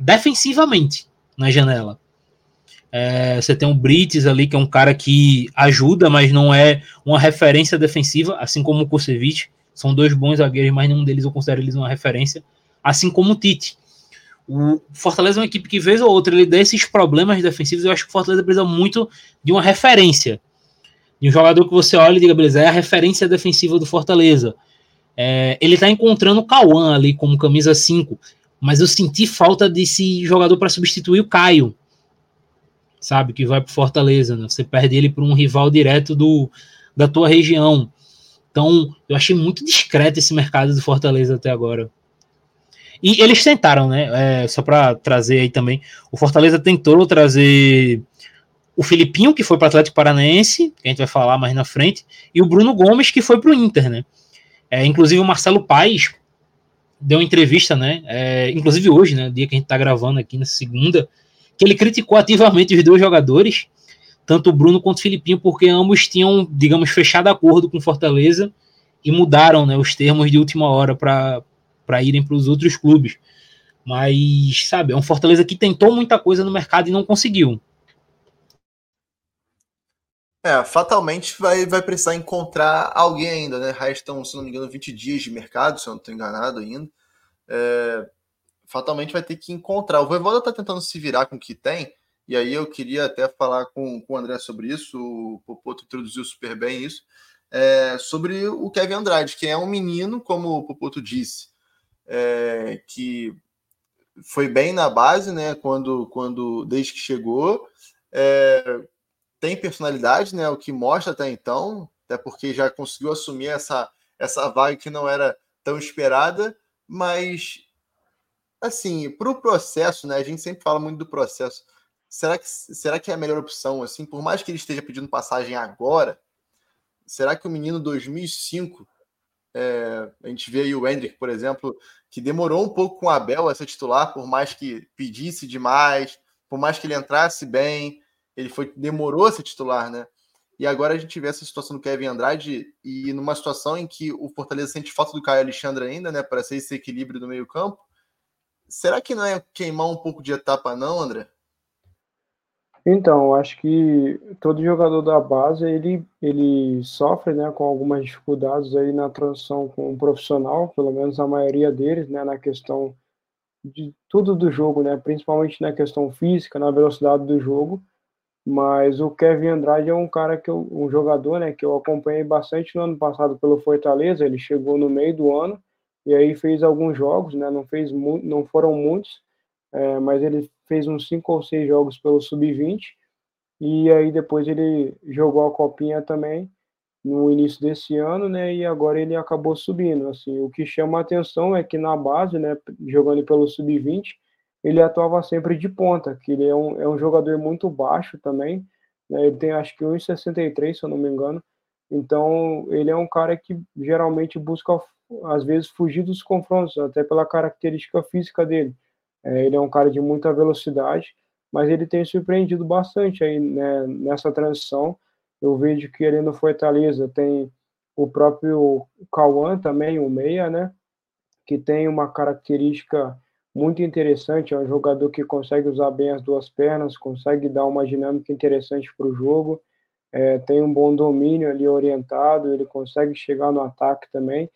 defensivamente na janela. É, você tem o Brites ali, que é um cara que ajuda, mas não é uma referência defensiva, assim como o Kusevich. São dois bons zagueiros, mas nenhum deles eu considero eles uma referência. Assim como o Tite. O Fortaleza é uma equipe que, vez ou outra, ele dá esses problemas defensivos. Eu acho que o Fortaleza precisa muito de uma referência. De um jogador que você olha e diga, beleza, é a referência defensiva do Fortaleza. É, ele tá encontrando o Cauã ali como camisa 5, mas eu senti falta desse jogador para substituir o Caio, sabe? Que vai pro Fortaleza, né? Você perde ele para um rival direto do, da tua região. Então, eu achei muito discreto esse mercado do Fortaleza até agora. E eles tentaram, né? É, só para trazer aí também. O Fortaleza tentou trazer o Filipinho, que foi para o Atlético Paranaense, que a gente vai falar mais na frente, e o Bruno Gomes, que foi para o Inter, né? É, inclusive o Marcelo Paes deu entrevista, né? É, inclusive hoje, né? Dia que a gente está gravando aqui na segunda, que ele criticou ativamente os dois jogadores, tanto o Bruno quanto o Filipinho, porque ambos tinham, digamos, fechado acordo com Fortaleza e mudaram né, os termos de última hora para irem para os outros clubes. Mas, sabe, é um Fortaleza que tentou muita coisa no mercado e não conseguiu. É, fatalmente vai, vai precisar encontrar alguém ainda, né? Restam, se não me engano, 20 dias de mercado, se eu não estou enganado ainda. É, fatalmente vai ter que encontrar. O Voivoda está tentando se virar com o que tem, e aí eu queria até falar com, com o André sobre isso, o Popoto introduziu super bem isso, é, sobre o Kevin Andrade, que é um menino, como o Popoto disse, é, que foi bem na base, né? Quando, quando desde que chegou, é, tem personalidade, né? O que mostra até então, até porque já conseguiu assumir essa essa vaga que não era tão esperada, mas assim, para o processo, né? A gente sempre fala muito do processo. Será que, será que é a melhor opção? Assim, por mais que ele esteja pedindo passagem agora, será que o menino 2005 é, a gente vê aí o Hendrick, por exemplo, que demorou um pouco com o Abel a ser titular, por mais que pedisse demais, por mais que ele entrasse bem, ele foi demorou a ser titular, né? E agora a gente vê essa situação do Kevin Andrade e numa situação em que o Fortaleza sente falta do Caio Alexandre ainda, né, para ser esse equilíbrio do meio-campo. Será que não é queimar um pouco de etapa, não, André? Então, acho que todo jogador da base ele, ele sofre né, com algumas dificuldades aí na transição com o profissional, pelo menos a maioria deles, né, na questão de tudo do jogo, né, principalmente na questão física, na velocidade do jogo. Mas o Kevin Andrade é um cara que eu, um jogador, né, que eu acompanhei bastante no ano passado pelo Fortaleza. Ele chegou no meio do ano e aí fez alguns jogos, né, não fez não foram muitos, é, mas ele fez uns cinco ou seis jogos pelo sub-20 e aí depois ele jogou a copinha também no início desse ano, né? E agora ele acabou subindo. Assim, o que chama a atenção é que na base, né, jogando pelo sub-20, ele atuava sempre de ponta, que ele é um, é um jogador muito baixo também. Né, ele tem acho que 1,63, se eu não me engano. Então ele é um cara que geralmente busca às vezes fugir dos confrontos, até pela característica física dele. É, ele é um cara de muita velocidade, mas ele tem surpreendido bastante aí né, nessa transição. Eu vejo que ele no Fortaleza tem o próprio Cauã também, o meia, né? Que tem uma característica muito interessante, é um jogador que consegue usar bem as duas pernas, consegue dar uma dinâmica interessante para o jogo, é, tem um bom domínio ali orientado, ele consegue chegar no ataque também,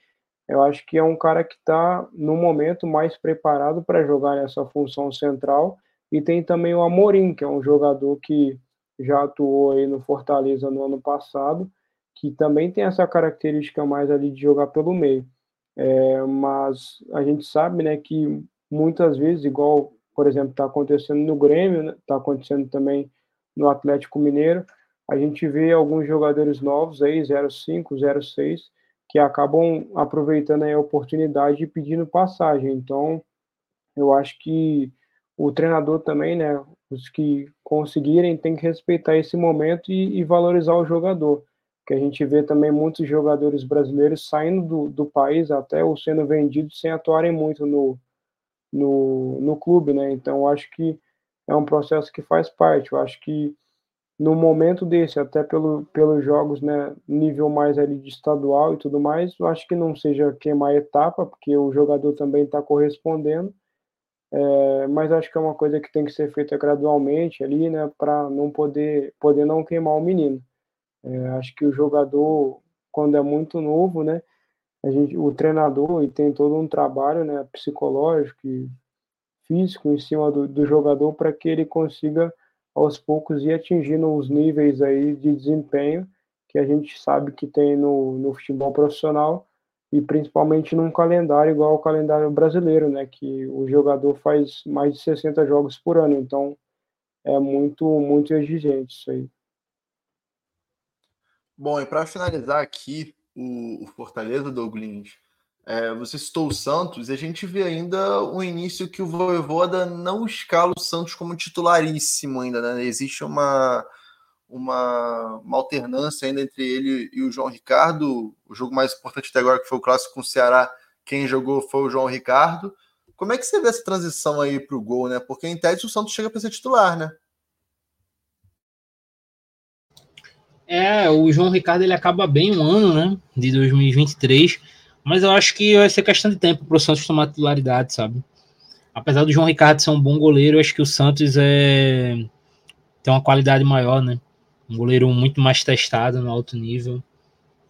eu acho que é um cara que está, no momento, mais preparado para jogar nessa função central. E tem também o Amorim, que é um jogador que já atuou aí no Fortaleza no ano passado, que também tem essa característica mais ali de jogar pelo meio. É, mas a gente sabe né, que muitas vezes, igual, por exemplo, está acontecendo no Grêmio, está né, acontecendo também no Atlético Mineiro, a gente vê alguns jogadores novos aí, 05, 06, que acabam aproveitando a oportunidade e pedindo passagem. Então, eu acho que o treinador também, né, os que conseguirem, tem que respeitar esse momento e, e valorizar o jogador. Que a gente vê também muitos jogadores brasileiros saindo do, do país até ou sendo vendidos sem atuarem muito no, no, no clube, né? Então, acho que é um processo que faz parte. Eu acho que no momento desse, até pelo, pelos jogos, né, nível mais ali de estadual e tudo mais, eu acho que não seja queimar etapa, porque o jogador também está correspondendo, é, mas acho que é uma coisa que tem que ser feita gradualmente ali, né, para não poder, poder não queimar o menino. É, acho que o jogador, quando é muito novo, né, a gente, o treinador e tem todo um trabalho, né, psicológico e físico em cima do, do jogador para que ele consiga aos poucos ir atingindo os níveis aí de desempenho que a gente sabe que tem no, no futebol profissional e principalmente num calendário igual ao calendário brasileiro, né, que o jogador faz mais de 60 jogos por ano, então é muito muito exigente isso aí. Bom, e para finalizar aqui o, o Fortaleza, Douglas, é, você citou o Santos, e a gente vê ainda o início que o Voivoda não escala o Santos como titularíssimo ainda, né? Existe uma, uma, uma, alternância ainda entre ele e o João Ricardo. O jogo mais importante até agora, que foi o clássico com o Ceará, quem jogou foi o João Ricardo. Como é que você vê essa transição aí para o gol, né? Porque em tese o Santos chega para ser titular, né? É, o João Ricardo ele acaba bem um ano, né? De 2023, mas eu acho que vai ser questão de tempo para o Santos tomar titularidade, sabe? Apesar do João Ricardo ser um bom goleiro, eu acho que o Santos é tem uma qualidade maior, né? um goleiro muito mais testado no alto nível,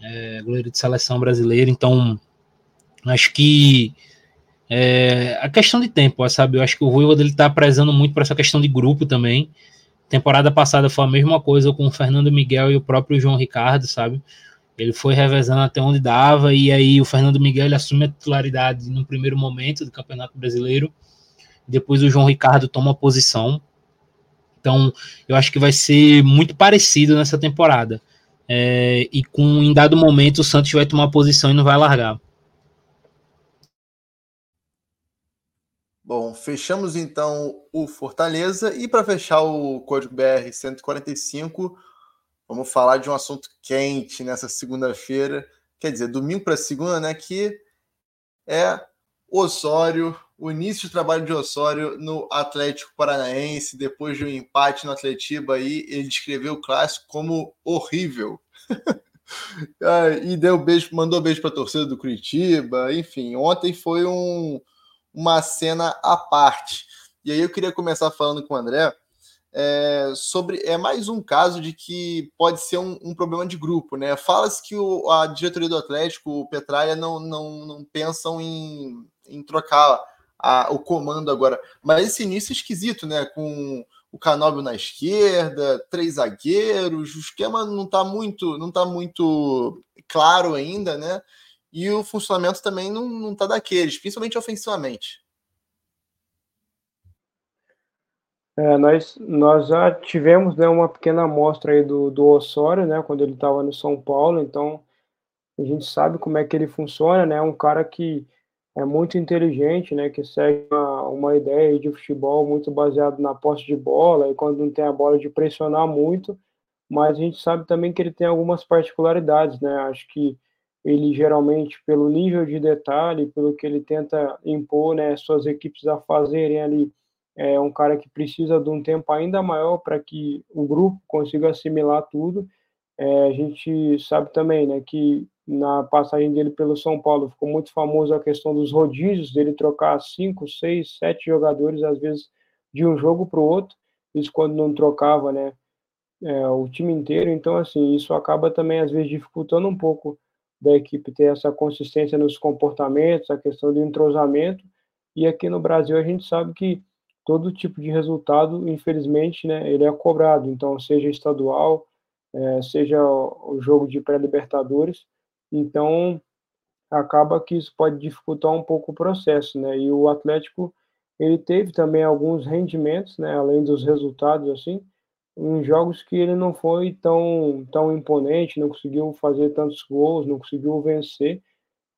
é, goleiro de seleção brasileira, então acho que é, a questão de tempo, sabe? Eu acho que o Ruivo dele tá prezando muito para essa questão de grupo também. Temporada passada foi a mesma coisa com o Fernando Miguel e o próprio João Ricardo, sabe? Ele foi revezando até onde dava, e aí o Fernando Miguel ele assume a titularidade no primeiro momento do Campeonato Brasileiro. Depois o João Ricardo toma a posição. Então, eu acho que vai ser muito parecido nessa temporada. É, e com em dado momento o Santos vai tomar posição e não vai largar. Bom, fechamos então o Fortaleza e para fechar o código BR 145, vamos falar de um assunto quente nessa segunda-feira, quer dizer, domingo para segunda, né, que é Osório o início do trabalho de Osório no Atlético Paranaense, depois de um empate no Atletiba aí, ele descreveu o clássico como horrível. e deu beijo, mandou beijo para a torcida do Curitiba, enfim, ontem foi um, uma cena à parte. E aí eu queria começar falando com o André é, sobre é mais um caso de que pode ser um, um problema de grupo, né? Fala-se que o, a diretoria do Atlético, o Petralha, não, não, não pensam em, em trocar a, o comando agora. Mas esse início é esquisito, né? Com o Canóbio na esquerda, três zagueiros, o esquema não está muito, não tá muito claro ainda, né? E o funcionamento também não, não tá daqueles, principalmente ofensivamente. É, nós, nós já tivemos né, uma pequena amostra aí do, do Osório, né, quando ele estava no São Paulo, então a gente sabe como é que ele funciona, né, um cara que é muito inteligente, né, que segue uma, uma ideia de futebol muito baseado na posse de bola e quando não tem a bola de pressionar muito, mas a gente sabe também que ele tem algumas particularidades, né? Acho que ele geralmente pelo nível de detalhe, pelo que ele tenta impor, né, suas equipes a fazerem ali, é um cara que precisa de um tempo ainda maior para que o grupo consiga assimilar tudo. É, a gente sabe também, né, que na passagem dele pelo São Paulo, ficou muito famoso a questão dos rodízios, dele trocar cinco, seis, sete jogadores, às vezes, de um jogo para o outro, isso quando não trocava, né, é, o time inteiro, então, assim, isso acaba também, às vezes, dificultando um pouco da equipe ter essa consistência nos comportamentos, a questão do entrosamento, e aqui no Brasil a gente sabe que todo tipo de resultado, infelizmente, né, ele é cobrado, então, seja estadual, é, seja o jogo de pré-libertadores, então, acaba que isso pode dificultar um pouco o processo, né? E o Atlético, ele teve também alguns rendimentos, né, além dos resultados assim, em jogos que ele não foi tão tão imponente, não conseguiu fazer tantos gols, não conseguiu vencer,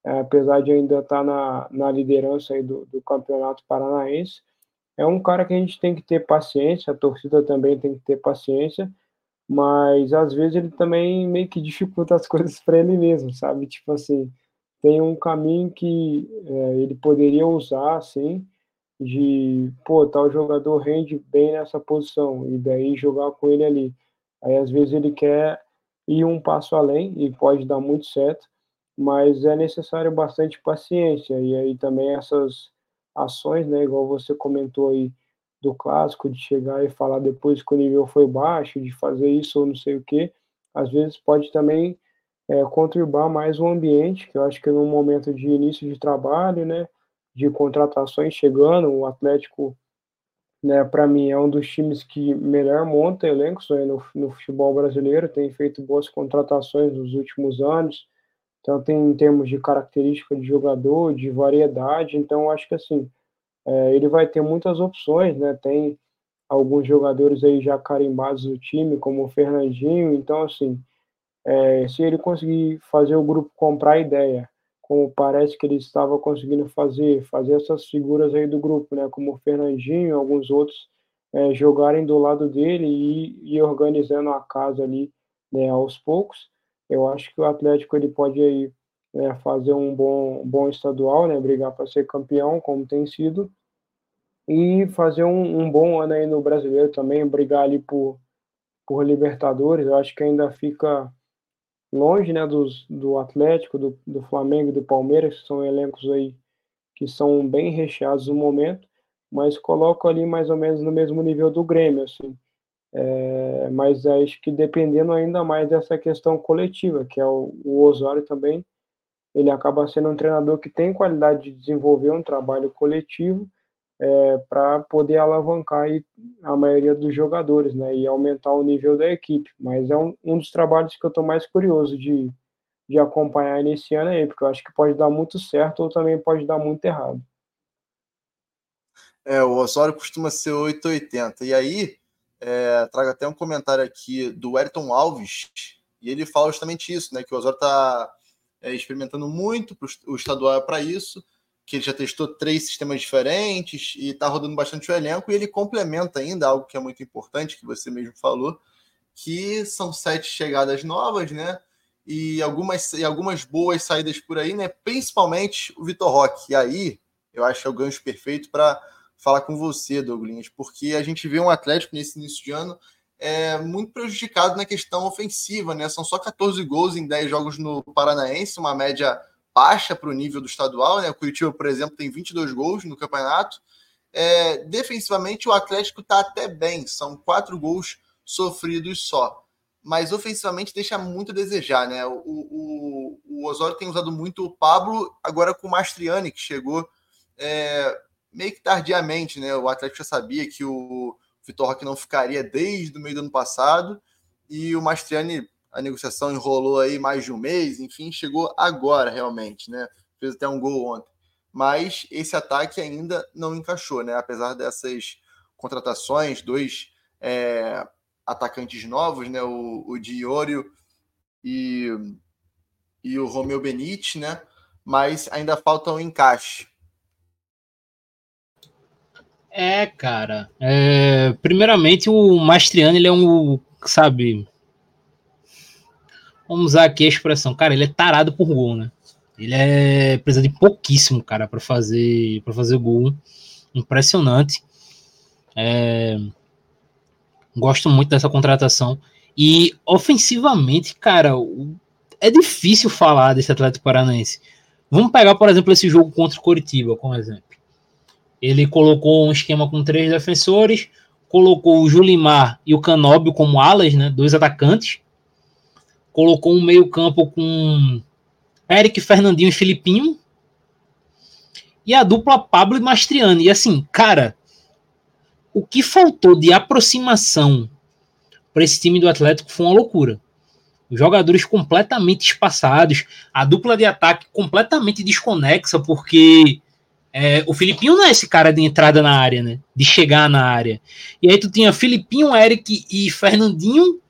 é, apesar de ainda estar na, na liderança do, do Campeonato Paranaense. É um cara que a gente tem que ter paciência, a torcida também tem que ter paciência, mas às vezes ele também meio que dificulta as coisas para ele mesmo, sabe? Tipo assim, tem um caminho que é, ele poderia usar, assim, de, pô, tal jogador rende bem nessa posição, e daí jogar com ele ali. Aí às vezes ele quer ir um passo além, e pode dar muito certo, mas é necessário bastante paciência, e aí também essas ações, né? Igual você comentou aí do clássico, de chegar e falar depois que o nível foi baixo, de fazer isso ou não sei o que, às vezes pode também é, contribuir mais o ambiente, que eu acho que no momento de início de trabalho, né, de contratações chegando, o Atlético, né, para mim é um dos times que melhor monta elencos né, no, no futebol brasileiro, tem feito boas contratações nos últimos anos, tem em termos de característica de jogador, de variedade, então acho que assim, é, ele vai ter muitas opções, né, tem alguns jogadores aí já carimbados do time, como o Fernandinho, então assim, é, se ele conseguir fazer o grupo comprar a ideia, como parece que ele estava conseguindo fazer, fazer essas figuras aí do grupo, né, como o Fernandinho e alguns outros, é, jogarem do lado dele e ir organizando a casa ali né, aos poucos. Eu acho que o Atlético ele pode aí né, fazer um bom, bom estadual, né, brigar para ser campeão, como tem sido, e fazer um, um, bom ano aí no brasileiro também, brigar ali por, por Libertadores. Eu acho que ainda fica longe né, dos, do Atlético, do, do Flamengo e do Palmeiras, que são elencos aí que são bem recheados no momento, mas coloco ali mais ou menos no mesmo nível do Grêmio, assim. É, mas acho que dependendo ainda mais dessa questão coletiva, que é o, o Osório também, ele acaba sendo um treinador que tem qualidade de desenvolver um trabalho coletivo, é, para poder alavancar a maioria dos jogadores, né, e aumentar o nível da equipe. Mas é um, um dos trabalhos que eu estou mais curioso de, de acompanhar nesse ano aí, porque eu acho que pode dar muito certo ou também pode dar muito errado. É, o Osório costuma ser 880. E aí, é, trago até um comentário aqui do Ayrton Alves, e ele fala justamente isso, né? Que o Osório está é, experimentando muito, o estadual é para isso, que ele já testou três sistemas diferentes e está rodando bastante o elenco, e ele complementa ainda algo que é muito importante, que você mesmo falou, que são sete chegadas novas, né? E algumas, e algumas boas saídas por aí, né? Principalmente o Vitor Roque. E aí, eu acho que é o gancho perfeito para falar com você, Douglas, porque a gente vê um Atlético nesse início de ano é, muito prejudicado na questão ofensiva, né? São só 14 gols em 10 jogos no Paranaense, uma média baixa para o nível do estadual. Né? O Curitiba, por exemplo, tem 22 gols no campeonato. É, defensivamente, o Atlético está até bem, são quatro gols sofridos só. Mas ofensivamente deixa muito a desejar, né? O, o, o Osório tem usado muito o Pablo, agora com o Mastriani, que chegou é, meio que tardiamente, né? O Atlético já sabia que o Vitor Roque não ficaria desde o meio do ano passado, e o Mastriani a negociação enrolou aí mais de um mês, enfim, chegou agora realmente, né? Fez até um gol ontem. Mas esse ataque ainda não encaixou, né? Apesar dessas contratações, dois é, atacantes novos, né? O, o Diorio e, e o Romeu Benítez, né? Mas ainda falta um encaixe. É, cara. É, primeiramente, o Mastriani, ele é um, sabe, vamos usar aqui a expressão, cara, ele é tarado por gol, né? Ele é precisa de pouquíssimo, cara, para fazer para fazer gol. Impressionante. É, gosto muito dessa contratação. E ofensivamente, cara, é difícil falar desse Atlético Paranaense. Vamos pegar, por exemplo, esse jogo contra o Coritiba, como exemplo. Ele colocou um esquema com três defensores, colocou o Julimar e o Canóbio como alas, né, dois atacantes, colocou um meio-campo com Eric, Fernandinho e Filipinho. E a dupla Pablo e Mastriani. E assim, cara, o que faltou de aproximação para esse time do Atlético foi uma loucura. Os jogadores completamente espaçados, a dupla de ataque completamente desconexa, porque é, o Filipinho não é esse cara de entrada na área, né? De chegar na área. E aí tu tinha Filipinho, Eric e Fernandinho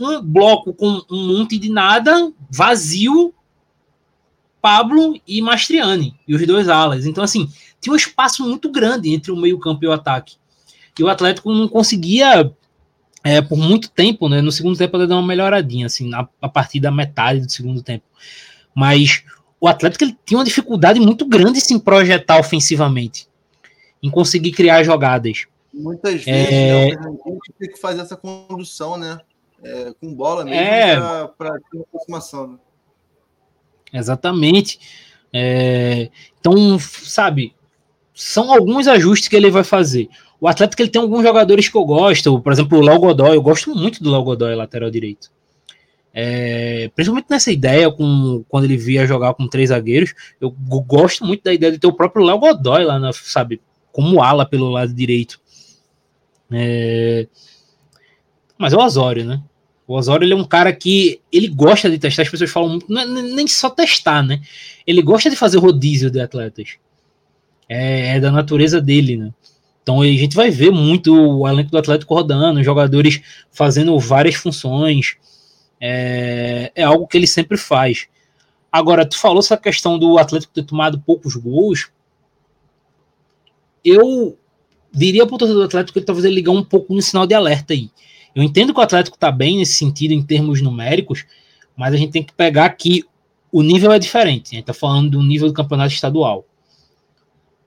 um bloco com um monte de nada, vazio, Pablo e Mastriani, e os dois alas. Então, assim, tinha um espaço muito grande entre o meio-campo e o ataque. E o Atlético não conseguia, é, por muito tempo, né? No segundo tempo, ele deu uma melhoradinha, assim, a, a partir da metade do segundo tempo. Mas o Atlético ele tinha uma dificuldade muito grande em se projetar ofensivamente, em conseguir criar jogadas. Muitas vezes é... né, a gente tem que fazer essa condução, né? É, com bola mesmo é... para ter uma aproximação. Né? Exatamente. É, então, sabe, são alguns ajustes que ele vai fazer. O Atlético ele tem alguns jogadores que eu gosto, por exemplo, o Léo Godoy, eu gosto muito do Léo Godoy, lateral direito. É, principalmente nessa ideia, com, quando ele via jogar com três zagueiros, eu gosto muito da ideia de ter o próprio Léo Godoy lá, na, sabe, como ala pelo lado direito. É, mas é o Osório, né? O Osório ele é um cara que ele gosta de testar, as pessoas falam muito, é nem só testar, né? Ele gosta de fazer rodízio de atletas. É, é da natureza dele, né? Então a gente vai ver muito o elenco do Atlético rodando, jogadores fazendo várias funções. É, é algo que ele sempre faz. Agora, tu falou essa questão do Atlético ter tomado poucos gols. Eu diria para o torcedor do Atlético que ele talvez ele ligar um pouco no sinal de alerta aí. Eu entendo que o Atlético está bem nesse sentido em termos numéricos, mas a gente tem que pegar que o nível é diferente. A gente está falando do nível do campeonato estadual.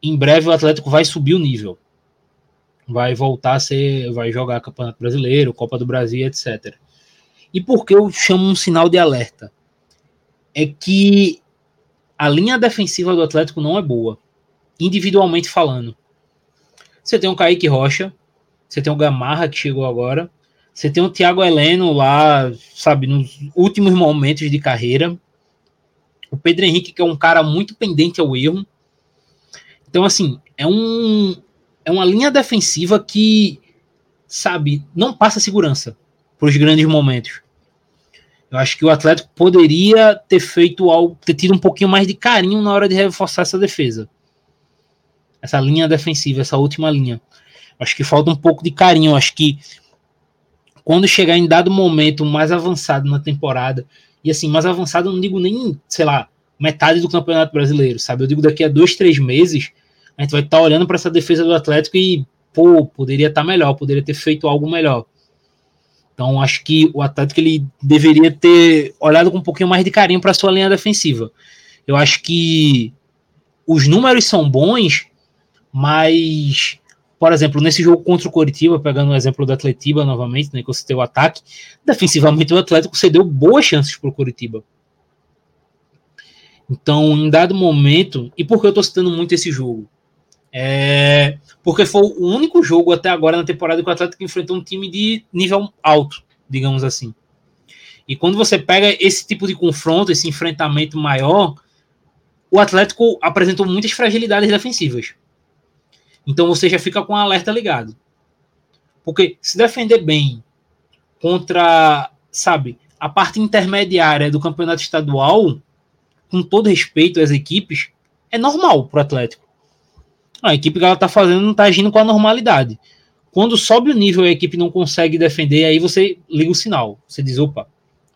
Em breve o Atlético vai subir o nível vai voltar a ser, vai jogar Campeonato Brasileiro, Copa do Brasil, etc. E por que eu chamo um sinal de alerta? É que a linha defensiva do Atlético não é boa, individualmente falando. Você tem o Kaique Rocha, você tem o Gamarra que chegou agora, você tem o Thiago Heleno lá, sabe, nos últimos momentos de carreira. O Pedro Henrique, que é um cara muito pendente ao erro. Então, assim, é um, é uma linha defensiva que, sabe, não passa segurança para os grandes momentos. Eu acho que o Atlético poderia ter feito algo, ter tido um pouquinho mais de carinho na hora de reforçar essa defesa. Essa linha defensiva, essa última linha. Acho que falta um pouco de carinho. Acho que quando chegar em dado momento mais avançado na temporada, e assim, mais avançado eu não digo nem, sei lá, metade do Campeonato Brasileiro, sabe? Eu digo daqui a dois, três meses, a gente vai estar tá olhando para essa defesa do Atlético e, pô, poderia estar tá melhor, poderia ter feito algo melhor. Então, acho que o Atlético ele deveria ter olhado com um pouquinho mais de carinho para sua linha defensiva. Eu acho que os números são bons, mas, por exemplo, nesse jogo contra o Coritiba, pegando o exemplo do Atletiba novamente, né, que você tem o ataque, defensivamente o Atlético cedeu boas chances para o Coritiba. Então, em dado momento, e por que eu estou citando muito esse jogo? É, porque foi o único jogo até agora na temporada que o Atlético enfrentou um time de nível alto, digamos assim. E quando você pega esse tipo de confronto, esse enfrentamento maior, o Atlético apresentou muitas fragilidades defensivas. Então você já fica com o alerta ligado. Porque se defender bem contra, sabe, a parte intermediária do campeonato estadual, com todo respeito às equipes, é normal para o Atlético. A equipe que ela tá fazendo não tá agindo com a normalidade. Quando sobe o nível e a equipe não consegue defender, aí você liga o sinal. Você diz, opa,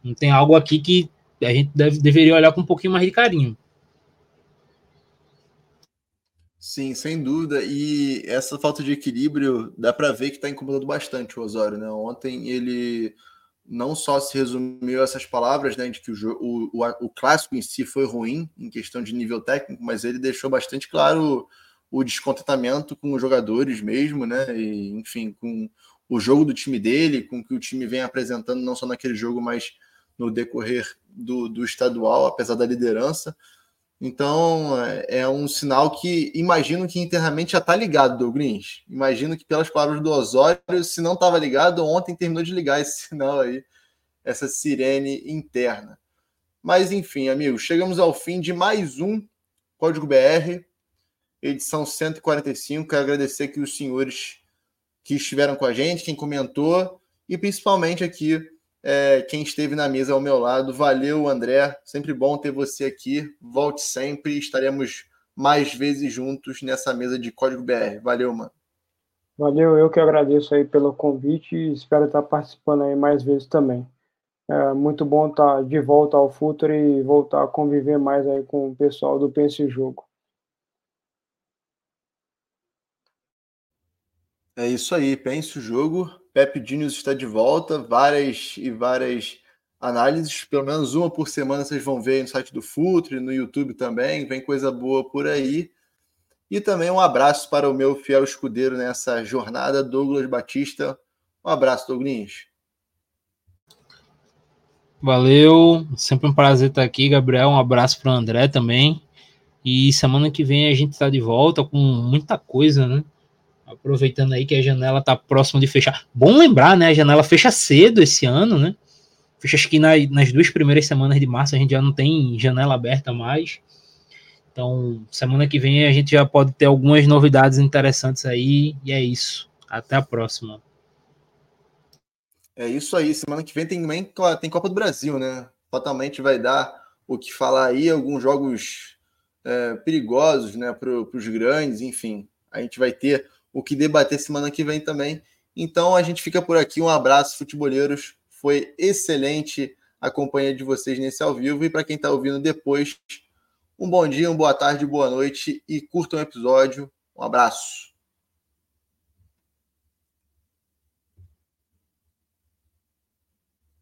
não tem algo aqui que a gente deve, deveria olhar com um pouquinho mais de carinho. Sim, sem dúvida. E essa falta de equilíbrio dá para ver que está incomodando bastante o Osório. Né? Ontem ele não só se resumiu essas palavras, né, de que o, o, o, o clássico em si foi ruim em questão de nível técnico, mas ele deixou bastante claro o descontentamento com os jogadores mesmo, né? E, enfim, com o jogo do time dele, com o que o time vem apresentando, não só naquele jogo, mas no decorrer do, do estadual, apesar da liderança. Então, é, é um sinal que imagino que internamente já está ligado, Douglas. Imagino que, pelas palavras do Osório, se não estava ligado, ontem terminou de ligar esse sinal aí, essa sirene interna. Mas, enfim, amigos, chegamos ao fim de mais um Código BR edição 145. Quero agradecer aqui os senhores que estiveram com a gente, quem comentou e principalmente aqui é, quem esteve na mesa ao meu lado. Valeu, André. Sempre bom ter você aqui. Volte sempre. Estaremos mais vezes juntos nessa mesa de Código BR. Valeu, mano. Valeu, eu que agradeço aí pelo convite e espero estar participando aí mais vezes também. É muito bom estar de volta ao Futuro e voltar a conviver mais aí com o pessoal do Pense Jogo. É isso aí, pense o jogo. Pepe Diniz está de volta, várias e várias análises, pelo menos uma por semana vocês vão ver no site do Futre, no YouTube também, vem coisa boa por aí. E também um abraço para o meu fiel escudeiro nessa jornada, Douglas Batista. Um abraço, Douglas. Valeu, sempre um prazer estar aqui, Gabriel. Um abraço para o André também. E semana que vem a gente está de volta com muita coisa, né? Aproveitando aí que a janela está próxima de fechar. Bom lembrar, né? A janela fecha cedo esse ano, né? Fecha acho que nas, nas duas primeiras semanas de março a gente já não tem janela aberta mais. Então, semana que vem a gente já pode ter algumas novidades interessantes aí. E é isso. Até a próxima. É isso aí. Semana que vem tem, tem Copa do Brasil, né? Fatalmente vai dar o que falar aí, alguns jogos é, perigosos, né? Para os grandes, enfim. A gente vai ter o que debater semana que vem também. Então a gente fica por aqui. Um abraço, futeboleiros. Foi excelente a companhia de vocês nesse ao vivo. E para quem está ouvindo depois, um bom dia, uma boa tarde, boa noite e curtam o episódio. Um abraço.